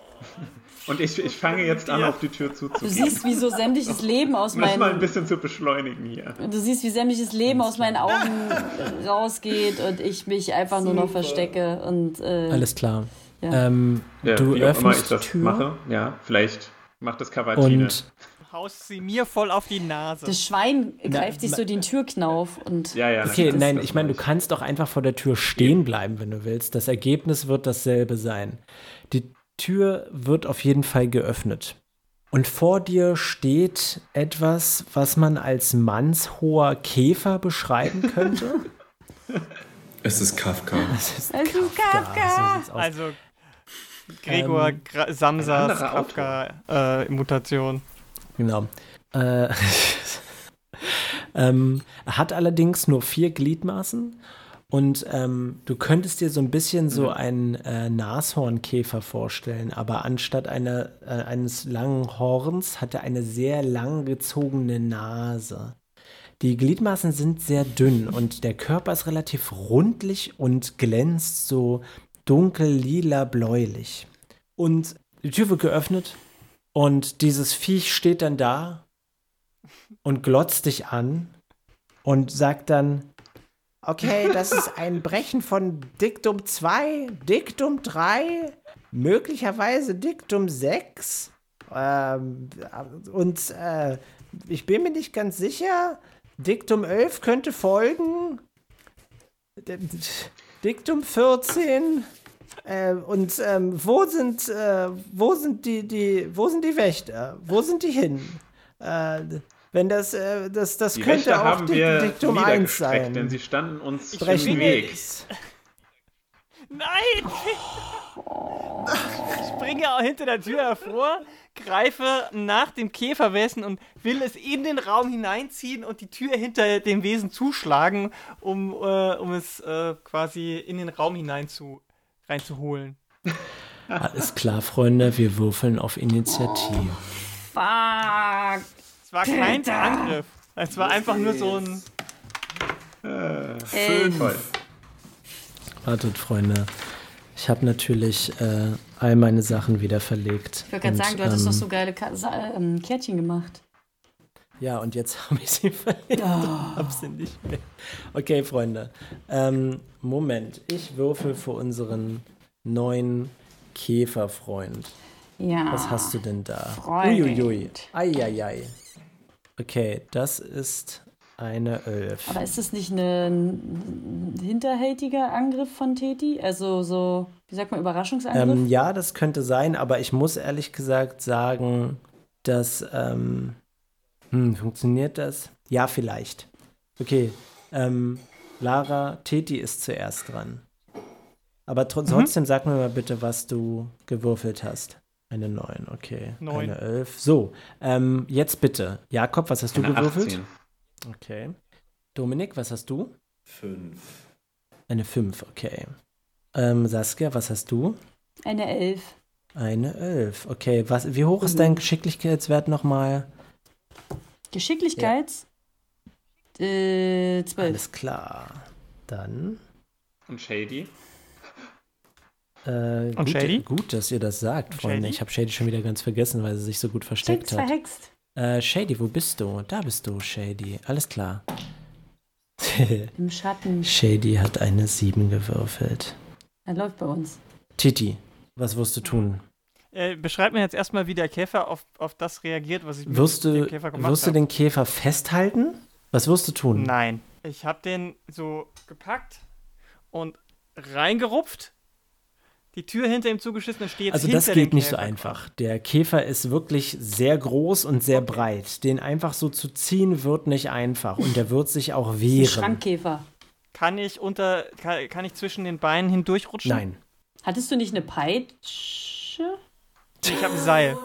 Und ich, ich fange jetzt an, auf die Tür Du zuzugehen. siehst, wie so sämtliches Leben aus Um das mal ein meinen bisschen zu beschleunigen hier. Du siehst, wie sämtliches Leben aus meinen Augen rausgeht und ich mich einfach nur noch verstecke und äh, Alles klar. Ja. Ähm, Ja, du wie auch immer ich öffnest das die Tür mache. Ja, vielleicht macht das Cavatine. und Haust sie mir voll auf die Nase. das Schwein greift sich so den Türknauf und ja, ja, Okay, nein, ich meine, du kannst doch einfach vor der Tür stehen bleiben, wenn du willst. Das Ergebnis wird dasselbe sein. Die Tür wird auf jeden Fall geöffnet. Und vor dir steht etwas, was man als mannshoher Käfer beschreiben könnte. Es ist Kafka. Das ist Also Kafka. Kafka. So aus. Also Gregor Ähm, Samsas Kafka-Mutation. Genau. Äh, ähm, er hat allerdings nur vier Gliedmaßen und ähm, du könntest dir so ein bisschen so einen äh, Nashornkäfer vorstellen, aber anstatt einer, äh, eines langen Horns hat er eine sehr lang gezogene Nase. Die Gliedmaßen sind sehr dünn und der Körper ist relativ rundlich und glänzt so dunkel lila bläulich. Und die Tür wird geöffnet und dieses Viech steht dann da und glotzt dich an und sagt dann, okay, das ist ein Brechen von Diktum 2, Diktum 3, möglicherweise Diktum 6. Ähm, und äh, ich bin mir nicht ganz sicher, Diktum 11 könnte folgen. Diktum 14. Äh, und ähm, wo sind äh, wo sind die die wo sind die Wächter? Wo sind die hin? Äh, wenn das äh, das das Die könnte Wächter auch haben Dik- wir Diktum 1 niedergestreckt, sein. denn sie standen uns im Weg. Nein! Ich springe auch hinter der Tür hervor, greife nach dem Käferwesen und will es in den Raum hineinziehen und die Tür hinter dem Wesen zuschlagen, um, äh, um es äh, quasi in den Raum hinein zu, reinzuholen. Alles klar, Freunde, wir würfeln auf Initiative. fuck. Es war kein Angriff. Es war einfach nur so ein. Toll. Wartet, Freunde. Ich habe natürlich äh, all meine Sachen wieder verlegt. ich wollte gerade sagen, du hattest ähm, doch so geile Ka Sa ähm, Kärtchen gemacht. Ja, und jetzt habe ich sie verlegt und habe sie nicht mehr. Okay, Freunde. Ähm, Moment, ich würfel für unseren neuen Käferfreund. Ja. Was hast du denn da? Freund. Uiuiui. Eieiei. Okay, das ist eine Elf. Aber ist das nicht ein hinterhältiger Angriff von Teti? Also so, wie sagt man, Überraschungsangriff? Ähm, ja, das könnte sein, aber ich muss ehrlich gesagt sagen, dass. Ähm, hm, funktioniert das? Ja, vielleicht. Okay. Ähm, Lara, Teti ist zuerst dran. Aber Mhm. tr trotzdem sag mir mal bitte, was du gewürfelt hast. Eine 9, okay. Neun. Eine 11. So, ähm, jetzt bitte. Jakob, was hast du Eine gewürfelt? 18. Okay. Dominik, was hast du? Fünf. Eine 5, okay. Ähm, Saskia, was hast du? Eine Elf. Eine 11, okay. Was, wie hoch ist dein Geschicklichkeitswert nochmal? Geschicklichkeits? Äh, zwölf. Alles klar. Dann. Und Shady? Äh, Und gut, Shady? gut, dass ihr das sagt, Und Freunde. Shady? Ich habe Shady schon wieder ganz vergessen, weil sie sich so gut versteckt Stimmt, hat. verhext. Äh, Shady, wo bist du? Da bist du, Shady. Alles klar. Im Schatten. Shady hat eine 7 gewürfelt. Er läuft bei uns. Titi, was wirst du tun? Äh, beschreib mir jetzt erstmal, wie der Käfer auf, auf das reagiert, was ich Wirst mit du, dem Käfer gemacht wirst du habe. den Käfer festhalten? Was wirst du tun? Nein. Ich habe den so gepackt und reingerupft, die Tür hinter ihm zugeschissen und stehe jetzt Also hinter das geht dem nicht so einfach. Der Käfer ist wirklich sehr groß und sehr breit. Den einfach so zu ziehen wird nicht einfach und der wird sich auch Ein wehren. Schrankkäfer. Kann ich unter, kann, kann ich zwischen den Beinen hindurchrutschen? Nein. Hattest du nicht eine Peitsche? Ich habe ein Seil.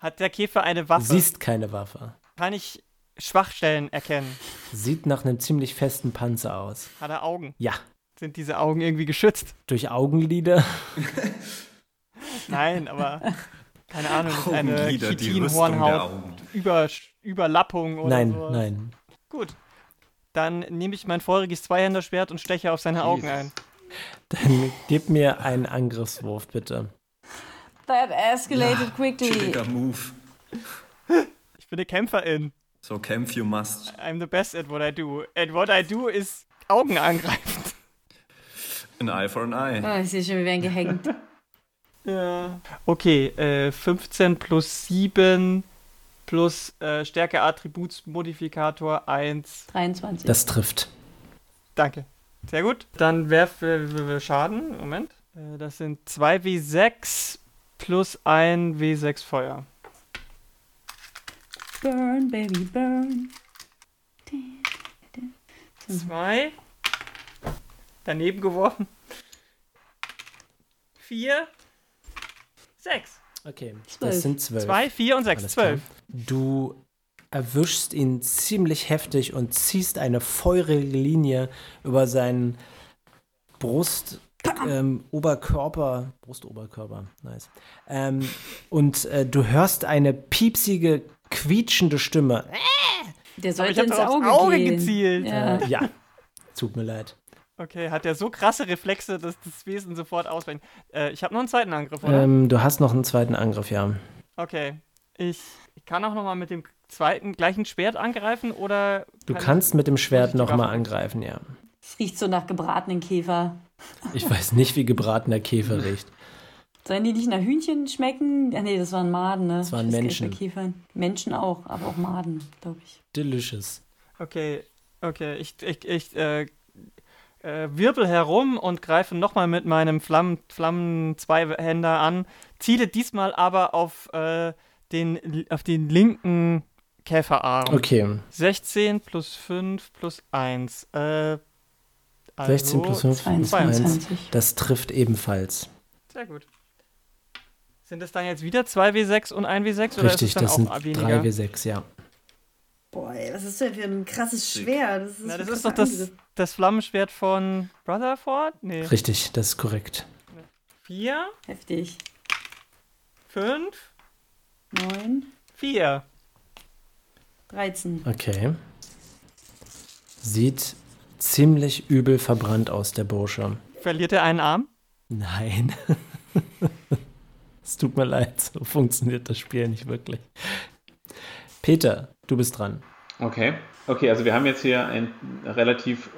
Hat der Käfer eine Waffe? siehst keine Waffe. Kann ich Schwachstellen erkennen? Sieht nach einem ziemlich festen Panzer aus. Hat er Augen? Ja, Sind diese Augen irgendwie geschützt? durch Augenlider. Nein, aber keine Ahnung, eine Chitinhornhaut. Über, Überlappung oder Nein, sowas. nein. Gut. Dann nehme ich mein feuriges Zweihänderschwert und steche auf seine Augen ein. Dann gib mir einen Angriffswurf, bitte. That escalated quickly. Chilliger Move. Ich bin eine Kämpferin. So kämpf you must. I'm the best at what I do. And what I do ist Augen angreifen. An eye for an eye. Oh, ich sehe schon, wir werden gehängt. Ja. Okay, äh, 15 plus 7 plus äh, Stärke Attributsmodifikator 1. 23. Das trifft. Danke. Sehr gut. Dann werfen wir Schaden. Moment. Äh, das sind 2 W6 plus 1 W6 Feuer. burn, baby, burn. 2. Daneben geworfen. 4. 6. Okay, Zwölf. das sind zwölf. 2, 4 und 6. Alles klar. 12. Du erwischst ihn ziemlich heftig und ziehst eine feurige Linie über seinen Brust, ähm, Oberkörper, Brustoberkörper, nice. Ähm, und äh, du hörst eine piepsige, quietschende Stimme. Der Aber sollte ich habe ins Auge, Auge gehen. gezielt. Ja. Äh, ja, tut mir leid. Okay, hat er so krasse Reflexe, dass das Wesen sofort ausweicht. Äh, ich habe noch einen zweiten Angriff, oder? Ähm, du hast noch einen zweiten Angriff, ja. Okay. Ich, ich kann auch noch mal mit dem zweiten gleichen Schwert angreifen oder. Du kann kannst mit dem Schwert nochmal Waffe- angreifen, ja. Es riecht so nach gebratenen Käfer. Ich weiß nicht, wie gebratener Käfer riecht. Sollen die nicht nach Hühnchen schmecken? Ja, nee, das waren Maden, ne? Das waren nicht, Menschen. bei Käfern. Menschen auch, aber auch Maden, glaube ich. Delicious. Okay, okay. Ich, ich, ich äh, äh, wirbel herum und greife nochmal mit meinem Flammen, Flammen-Zweihänder an. Ziele diesmal aber auf, äh, den, auf den linken Käferarm. Okay, 16 plus 5 plus 1. Äh, also 16 plus 5 plus 1. 22. Das trifft ebenfalls. Sehr gut. Sind das dann jetzt wieder 2W6 und 1W6 oder Richtig, ist es das dann sind auch weniger? 3W6, ja. Boah, ey, was ist denn für ein krasses. Schwert? Das ist, Na, das ein ist doch das, das Flammenschwert von Rutherford? Nee. Richtig, das ist korrekt. 4, Heftig. 5, Neun, 4. 13. Okay. Sieht ziemlich übel verbrannt aus, der Bursche. Verliert er einen Arm? Nein. es tut mir leid, so funktioniert das Spiel nicht wirklich. Peter, du bist dran. Okay. Okay, also wir haben jetzt hier einen relativ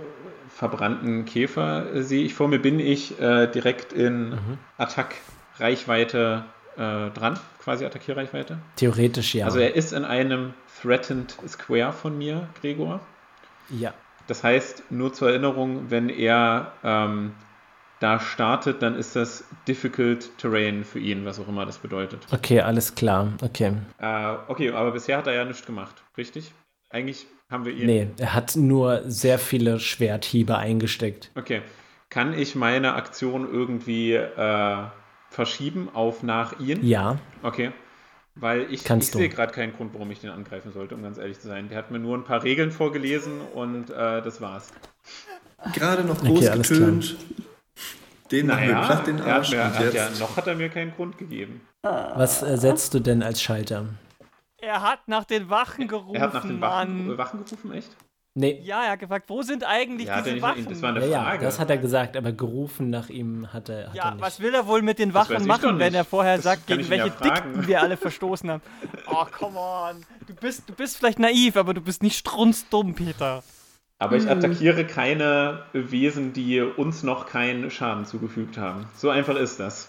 verbrannten Käfer, sehe ich vor mir. Bin ich äh, direkt in Mhm. Attack-Reichweite äh, dran? Quasi Attackierreichweite? Theoretisch ja. Also er ist in einem Threatened Square von mir, Gregor. ja. Das heißt, nur zur Erinnerung, wenn er ähm, da startet, dann ist das Difficult Terrain für ihn, was auch immer das bedeutet. Okay, alles klar. Okay. Äh, okay, aber bisher hat er ja nichts gemacht, richtig? Eigentlich haben wir ihn. Nee, er hat nur sehr viele Schwerthiebe eingesteckt. Okay. Kann ich meine Aktion irgendwie äh, verschieben auf nach ihn? Ja, Okay. Weil ich, ich sehe gerade keinen Grund, warum ich den angreifen sollte, um ganz ehrlich zu sein. Der hat mir nur ein paar Regeln vorgelesen und äh, das war's. Gerade noch Okay, groß alles getönt. Den Naja, platt, den er hat Arsch. mir, Und hat ja, jetzt noch hat er mir keinen Grund gegeben. was äh, setzt du denn als Schalter? Er hat nach den Wachen gerufen, Er hat nach den Wachen, Wachen gerufen, echt? Nee, Ja, er hat gefragt, wo sind eigentlich Ja, diese ich, das war eine ja, ja, Frage. das hat er gesagt, aber gerufen nach ihm hat er, hat er ja, nicht. was will er wohl mit den ich machen, wenn er vorher Das sagt, gegen welche. Dikten wir alle verstoßen haben? Oh, come on. Du bist, du bist vielleicht naiv, aber du bist nicht strunzdumm, Peter. Aber Hm. ich attackiere keine Wesen, die uns noch keinen Schaden zugefügt haben. So einfach ist das.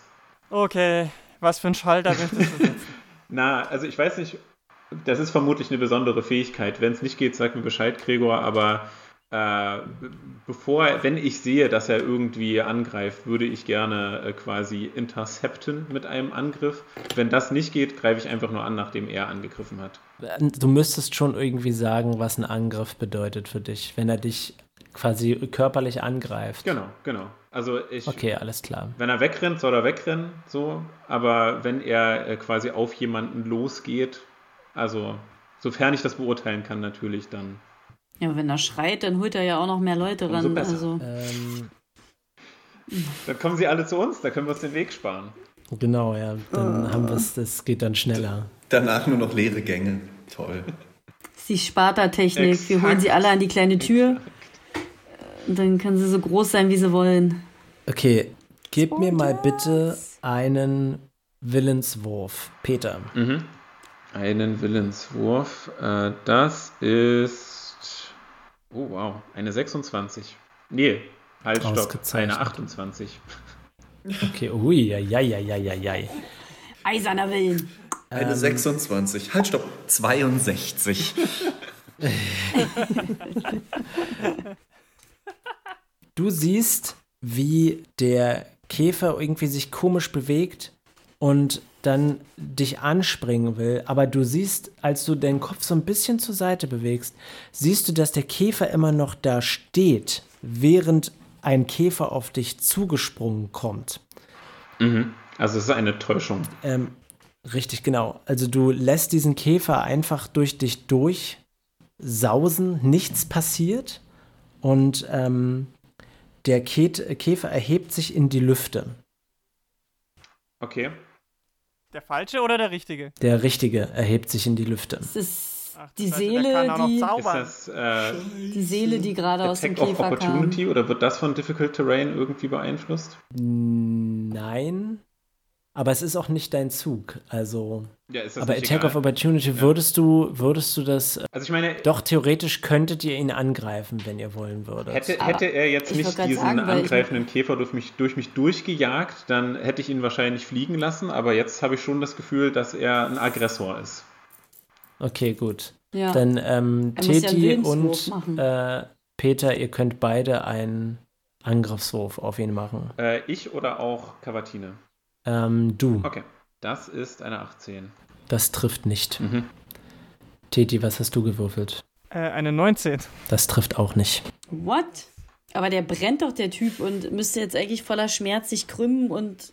Okay, was für ein Schalter möchtest du setzen? Na, also ich weiß nicht, das ist vermutlich eine besondere Fähigkeit. Wenn es nicht geht, sag mir Bescheid, Gregor, aber äh, bevor, wenn ich sehe, dass er irgendwie angreift, würde ich gerne äh, quasi intercepten mit einem Angriff. Wenn das nicht geht, greife ich einfach nur an, nachdem er angegriffen hat. Du müsstest schon irgendwie sagen, was ein Angriff bedeutet für dich, wenn er dich quasi körperlich angreift. Genau, genau. Also ich, Okay, alles klar. wenn er wegrennt, soll er wegrennen, so. Aber wenn er äh, quasi auf jemanden losgeht, also sofern ich das beurteilen kann, natürlich, dann Ja, aber wenn er schreit, dann holt er ja auch noch mehr Leute Umso ran. besser. Also, Ähm, Dann kommen sie alle zu uns, da können wir uns den Weg sparen. genau, ja, dann haben wir es, das geht dann schneller. danach nur noch leere Gänge. Toll. das ist die Sparta-Technik. Wir holen sie alle an die kleine Tür. Und dann können sie so groß sein, wie sie wollen. Okay, gib mir mal bitte einen Willenswurf. Peter. Mhm. Einen Willenswurf. Äh, das ist. Oh, wow. Eine 26. Nee, halt, stopp. Ausgezeichnet. Eine 28. Okay, ui, ja, ja, ja, ja, ja, ja. Eiserner Willen. Eine 26. Halt, stopp. 62. Du siehst, wie der Käfer irgendwie sich komisch bewegt und dann dich anspringen will, aber du siehst, als du deinen Kopf so ein bisschen zur Seite bewegst, siehst du, dass der Käfer immer noch da steht, während ein Käfer auf dich zugesprungen kommt. Mhm. Also, es ist eine Täuschung. Ähm, richtig, genau. Also du lässt diesen Käfer einfach durch dich durchsausen, nichts passiert und ähm, der Kä Käfer erhebt sich in die Lüfte. Okay. Der falsche oder der richtige? Der Richtige erhebt sich in die Lüfte. Das ist Ach, die Seele, die, das äh, die Seele, die gerade aus dem Attack of Käfer kam. Opportunity oder wird das von Difficult Terrain irgendwie beeinflusst? Nein. Aber es ist auch nicht dein Zug. Also, Ja, ist das aber Attack egal? of Opportunity, würdest du, würdest du das. Also, ich meine, Doch, theoretisch könntet ihr ihn angreifen, wenn ihr wollen würdet. Hätte, Aber hätte er jetzt ich nicht diesen sagen, angreifenden Käfer durch mich, durch mich durchgejagt, dann hätte ich ihn wahrscheinlich fliegen lassen, aber jetzt habe ich schon das Gefühl, dass er ein Aggressor ist. Okay, gut. Ja. Dann ähm, ja Teti und äh, Peter, ihr könnt beide einen Angriffswurf auf ihn machen. Äh, ich oder auch Cavatine? Ähm, du, Okay, das ist eine 18. das trifft nicht. Mhm. Teti, was hast du gewürfelt? Äh, eine 19. Das trifft auch nicht. What? Aber der brennt doch, der Typ, und müsste jetzt eigentlich voller Schmerz sich krümmen und.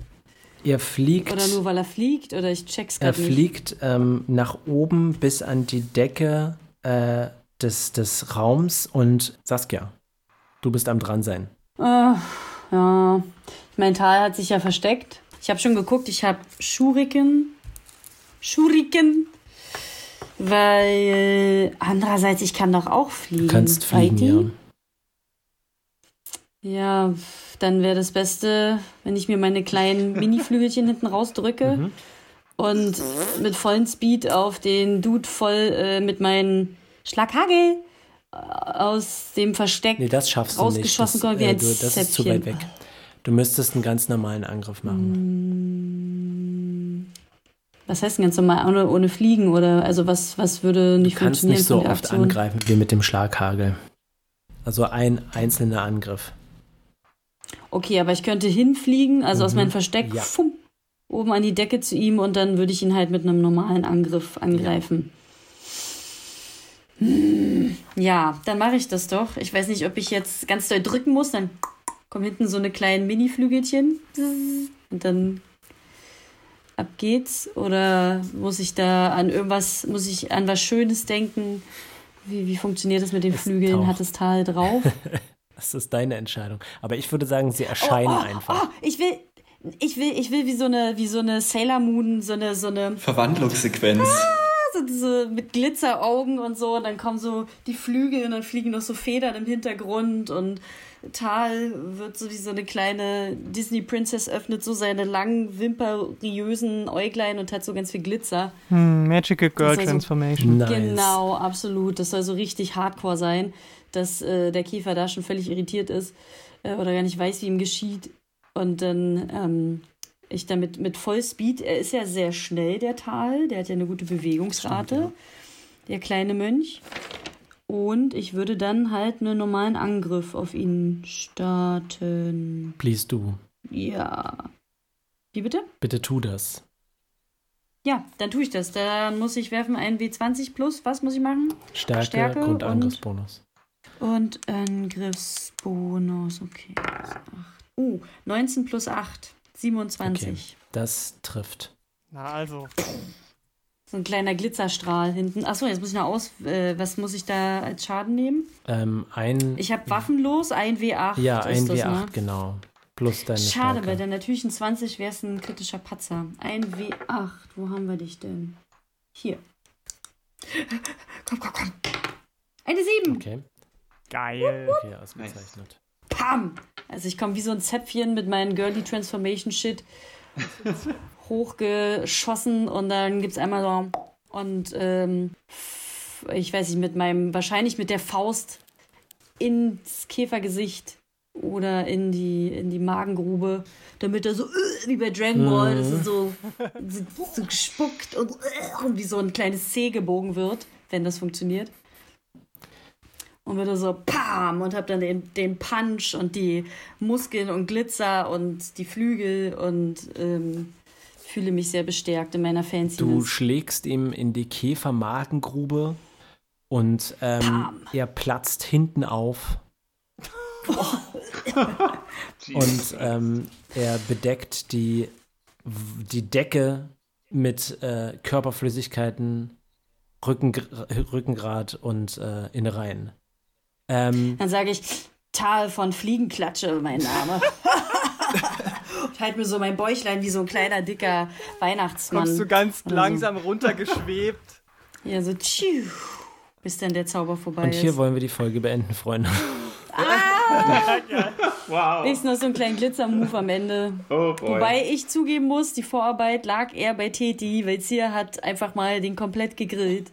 Ihr fliegt, Oder nur weil er fliegt? Oder ich check's er gerade nicht. fliegt ähm, nach oben bis an die Decke äh, des, des Raums und Saskia, du bist am dran sein. Ah, ja. Mein Tal hat sich ja versteckt. Ich habe schon geguckt, ich habe Schuriken. Schuriken. Weil andererseits, ich kann doch auch fliegen. Du kannst fliegen, ja. Ja, dann wäre das Beste, wenn ich mir meine kleinen Mini-Flügelchen hinten rausdrücke Mhm. und mit vollen Speed auf den Dude voll äh, mit meinen Schlaghagel äh, aus dem Versteck. Nee, das schaffst du nicht. Rausgeschossen Das, wie äh, ein du, das ist zu weit weg. Du müsstest einen ganz normalen Angriff machen. Was heißt denn ganz normal, ohne, ohne Fliegen oder also was, was würde nicht Du kannst funktionieren nicht so oft Aktion? angreifen wie mit dem Schlaghagel. Also ein einzelner Angriff. Okay, aber ich könnte hinfliegen, also aus Mhm. meinem Versteck, Ja. fumm, oben an die Decke zu ihm und dann würde ich ihn halt mit einem normalen Angriff angreifen. Ja, dann mache ich das doch. Ich weiß nicht, ob ich jetzt ganz doll drücken muss, dann kommen hinten so eine kleinen Mini-Flügelchen und dann ab geht's. Oder muss ich da an irgendwas, muss ich an was Schönes denken? Wie, wie funktioniert das mit den Es Flügeln? taucht. Hat das Tal drauf? Das ist deine Entscheidung. Aber ich würde sagen, sie erscheinen einfach. Oh, ich will, ich will, ich will wie so eine, wie so eine Sailor Moon, so eine, so eine, Verwandlungssequenz. so diese mit Glitzeraugen und so. Und dann kommen so die Flügel und dann fliegen noch so Federn im Hintergrund und Tal wird so wie so eine kleine Disney Princess öffnet so seine langen, wimperiösen Äuglein und hat so ganz viel Glitzer. Hm, Magical Girl also- Transformation. Nice. Genau, absolut. Das soll so richtig hardcore sein, dass äh, der Käfer da schon völlig irritiert ist äh, oder gar nicht weiß, wie ihm geschieht. Und dann ähm, ich damit mit Vollspeed, er ist ja sehr schnell, der Tal, der hat ja eine gute Bewegungsrate, der kleine Mönch. Und ich würde dann halt einen normalen Angriff auf ihn starten. Please du. Ja. Wie bitte? Bitte tu das. Ja, dann tue ich das. Dann muss ich werfen einen W20 plus. Was muss ich machen? Stärke, Stärke und und- Angriffsbonus. Und Angriffsbonus, okay. plus acht. Uh, 19 plus 8, 27. Das trifft. Na also. So ein kleiner Glitzerstrahl hinten. Achso, jetzt muss ich noch aus. Äh, was muss ich da als Schaden nehmen? Ähm, ein. Ich habe waffenlos, ein W8. ja, ein das, W8, ne? genau. Plus deine Schade, Stärke. bei der natürlichen 20 wäre es ein kritischer Patzer. Ein W8. Wo haben wir dich denn? Hier. Komm, komm, komm. Eine 7. Okay, Geil. okay, ausgezeichnet. Pam! Also ich komme wie so ein Zäpfchen mit meinem Girly Transformation Shit hochgeschossen und dann gibt's einmal so und ähm, ich weiß nicht, mit meinem, wahrscheinlich mit der Faust ins Käfergesicht oder in die, in die Magengrube, damit er so äh, wie bei Dragon Ball, dass es so, so, so gespuckt und, äh, und wie so ein kleines C gebogen wird, wenn das funktioniert. Und wieder so Pam und hab dann den, den Punch und die Muskeln und Glitzer und die Flügel und ähm, fühle mich sehr bestärkt in meiner Du Fanciness. schlägst ihm in die Käfermagengrube und ähm, er platzt hinten auf und ähm, er bedeckt die, die Decke mit äh, Körperflüssigkeiten, Rücken, Rückengrad und äh, Innereien. Ähm, Dann sage ich Tal von Fliegenklatsche, mein Name. ich halte mir so mein Bäuchlein wie so ein kleiner, dicker Weihnachtsmann. Kommst du ganz Oder so. langsam runtergeschwebt. Ja, so tschiu, bis dann der Zauber vorbei und hier ist. wollen wir die Folge beenden, Freunde. Wow. Wenigstens noch so einen kleinen Glitzer-Move am Ende. Oh. Wobei ich zugeben muss, die Vorarbeit lag eher bei Teti, weil Zia hat einfach mal den komplett gegrillt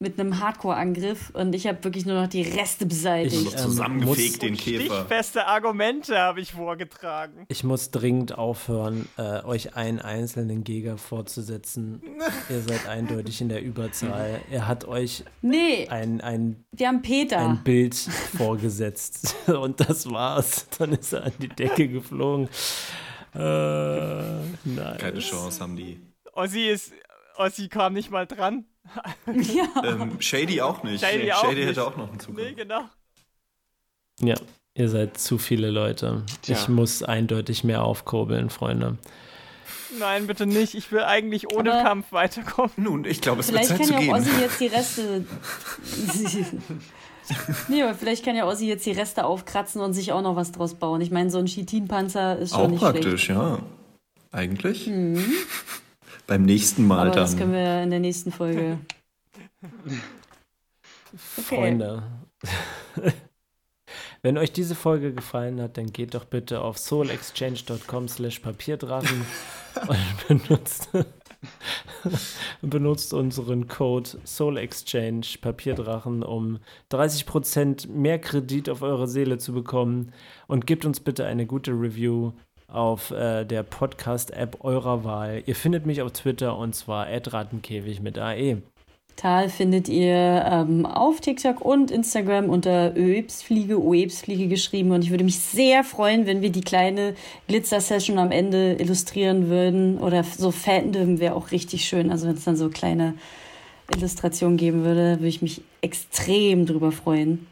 mit einem Hardcore-Angriff und ich habe wirklich nur noch die Reste beseitigt. Ich, ähm, Zusammengefegt muss- den Käfer. Stichfeste Argumente habe ich vorgetragen. Ich muss dringend aufhören, äh, euch einen einzelnen Geger vorzusetzen. Ihr seid eindeutig in der Überzahl. Er hat euch nee, ein, ein, wir haben Peter. ein Bild vorgesetzt. Und das war's. Dann ist er an die Decke geflogen. Äh, nein. Keine Chance haben die. Ossi ist. Ossi kam nicht mal dran. Ja. Ähm, Shady auch nicht. Shady auch Shady nicht. hätte auch noch einen Zug. Nee, genau. Ja, ihr seid zu viele Leute. Tja. Ich muss eindeutig mehr aufkurbeln, Freunde. Nein, bitte nicht. Ich will eigentlich ohne Aber- Kampf weiterkommen. Nun, ich glaube, es wird Vielleicht Zeit kann zu ja gehen. Ossi jetzt die Reste. nee, aber vielleicht kann ja Ossi jetzt die Reste aufkratzen und sich auch noch was draus bauen. Ich meine, so ein Chitin-Panzer ist schon Auch nicht praktisch, schlecht. ja. Eigentlich. Beim nächsten Mal Aber dann. das können wir in der nächsten Folge. Freunde. Wenn euch diese Folge gefallen hat, dann geht doch bitte auf soulexchange.com slash Papierdrachen und benutzt, benutzt unseren Code soulexchange Papierdrachen, um 30% mehr Kredit auf eure Seele zu bekommen und gebt uns bitte eine gute Review auf äh, der Podcast-App eurer Wahl. Ihr findet mich auf Twitter und zwar @rattenkäfig mit. AE. Tal findet ihr ähm, auf TikTok und Instagram unter Öebsfliege, Oebsfliege geschrieben. Und ich würde mich sehr freuen, wenn wir die kleine Glitzer-Session am Ende illustrieren würden. Oder so Fandom wäre auch richtig schön. Also wenn es dann so kleine Illustration geben würde, würde ich mich extrem drüber freuen.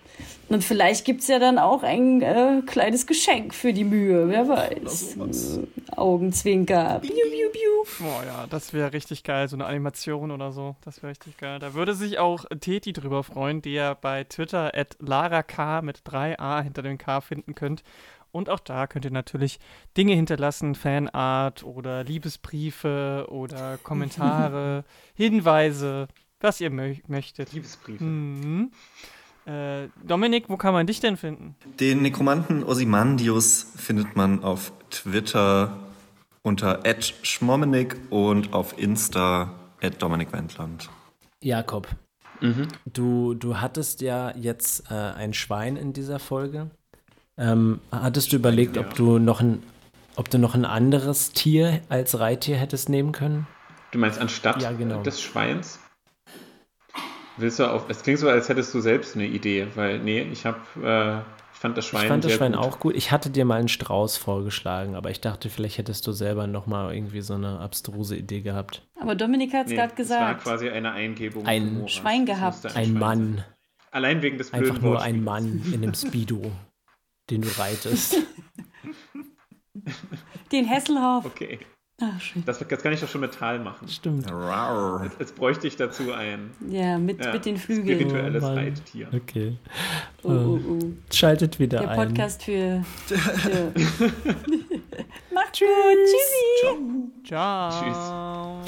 Und vielleicht gibt es ja dann auch ein äh, kleines Geschenk für die Mühe, wer weiß. Äh, Augenzwinker. Piu, piu, piu. Boah, ja, das wäre richtig geil, so eine Animation oder so. Das wäre richtig geil. Da würde sich auch Teti drüber freuen, die ihr bei Twitter at LaraK mit 3a hinter dem K finden könnt. Und auch da könnt ihr natürlich Dinge hinterlassen, Fanart oder Liebesbriefe oder Kommentare, Hinweise, was ihr mö möchtet. Liebesbriefe. Mhm. Äh, Dominik, wo kann man dich denn finden? Den Nekromanten Ozymandius findet man auf Twitter unter @schmommenik und auf Insta @dominikwendland. Jakob, Mhm. du, du hattest ja jetzt äh, ein Schwein in dieser Folge. Ähm, hattest du überlegt, ob du noch ein ob du noch ein anderes Tier als Reittier hättest nehmen können? Du meinst anstatt Ja, genau. des Schweins? Willst du auf. Es klingt so, als hättest du selbst eine Idee, weil, nee, ich habe. Äh, ich fand das Schwein. Ich fand das Schwein gut. auch gut. Ich hatte dir mal einen Strauß vorgeschlagen, aber ich dachte, vielleicht hättest du selber noch mal irgendwie so eine abstruse Idee gehabt. Aber Dominik hat es Nee, gerade Es war gesagt. quasi eine Eingebung. Ein. Schwein gehabt. musste Ein Schwein Mann, sein. Allein wegen des blöden einfach nur ein. Mann in einem Speedo, den du reitest. Den Hesselhoff. Okay. Ach, schön. Das, das kann ich doch schon mit Tal machen. Stimmt. Jetzt, jetzt bräuchte ich dazu ein Ja, mit, ja, mit den Flügeln. spirituelles Oh. Reittier. Okay. Oh, oh, oh. Schaltet wieder Der ein. Podcast für. für Macht's gut. Tschüssi. Ciao.